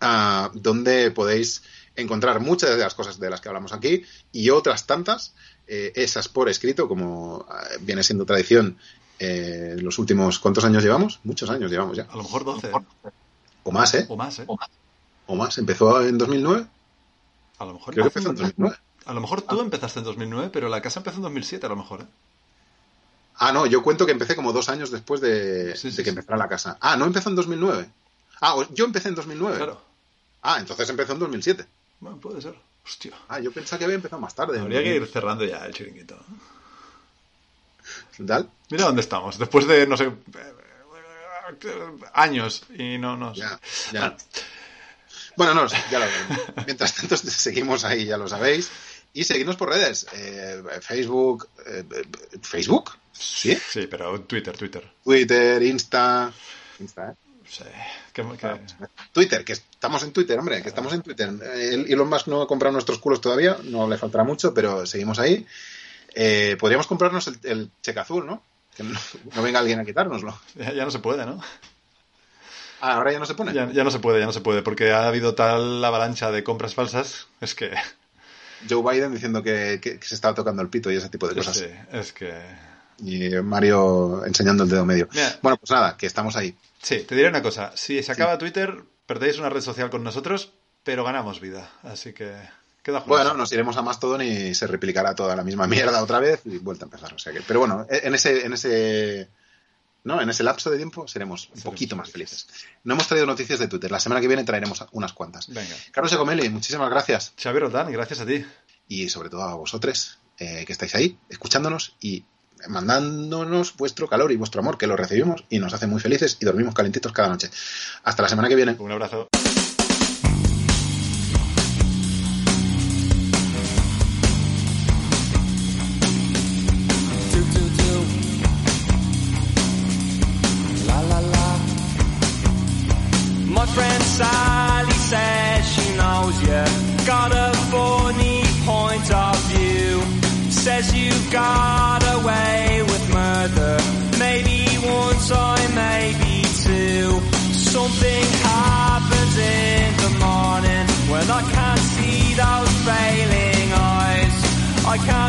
ah, donde podéis encontrar muchas de las cosas de las que hablamos aquí y otras tantas, eh, esas por escrito, como ah, viene siendo tradición eh, los últimos, ¿cuántos años llevamos? Muchos años llevamos ya. A lo mejor 12 O más, ¿eh? o más, ¿eh? O más. ¿Empezó en 2009? A lo mejor Creo que hace empezó en un- 2009. A lo mejor tú empezaste en 2009, pero la casa empezó en 2007, a lo mejor. ¿eh? Ah, no, yo cuento que empecé como dos años después de, Sí, sí, de que sí. empezara la casa. Ah, ¿no empezó en 2009? Ah, yo empecé en 2009. Claro. Ah, entonces empezó en 2007. Bueno, puede ser. Hostia. Ah, yo pensaba que había empezado más tarde. Habría que ir cerrando ya el chiringuito. ¿Tal? Mira dónde estamos. Después de, no sé, años y no nos... Ya, ya. Bueno, no, ya lo veremos. <laughs> Mientras tanto, <laughs> seguimos ahí, ya lo sabéis. Y seguidnos por redes. Eh, Facebook. eh, ¿Facebook? ¿Sí? Sí, pero Twitter, Twitter. Twitter, Insta. Insta, ¿eh? Sí. Que- Twitter, que estamos en Twitter, hombre, que estamos en Twitter. El Elon Musk no ha comprado nuestros culos todavía, no le faltará mucho, pero seguimos ahí. Eh, podríamos comprarnos el, el cheque azul, ¿no? Que no, no venga alguien a quitárnoslo. Ya, ya no se puede, ¿no? Ah, ahora ya no se pone. Ya, ya no se puede, ya no se puede, porque ha habido tal avalancha de compras falsas. Es que... <laughs> Joe Biden diciendo que, que- que se estaba tocando el pito y ese tipo de cosas. Sí, es que... Y Mario enseñando el dedo medio. Mira. Bueno, pues nada, que estamos ahí. Sí, te diré una cosa. Si se acaba Twitter, perdéis una red social con nosotros, pero ganamos vida. Así que queda justo. Bueno, nos iremos a Mastodon y se replicará toda la misma mierda otra vez y vuelta a empezar. O sea que, pero bueno, en ese, en ese, no, en ese lapso de tiempo seremos un poquito más felices. No hemos traído noticias de Twitter. La semana que viene traeremos unas cuantas. Venga. Carlos Ecomeli, muchísimas gracias. Xavier Otán, gracias a ti. Y sobre todo a vosotros eh, que estáis ahí, escuchándonos y mandándonos vuestro calor y vuestro amor, que lo recibimos y nos hace muy felices y dormimos calentitos cada noche. Hasta la semana que viene. Un abrazo. Got away with murder. Maybe one time, maybe two. Something happens in the morning when I can't see those failing eyes. I can't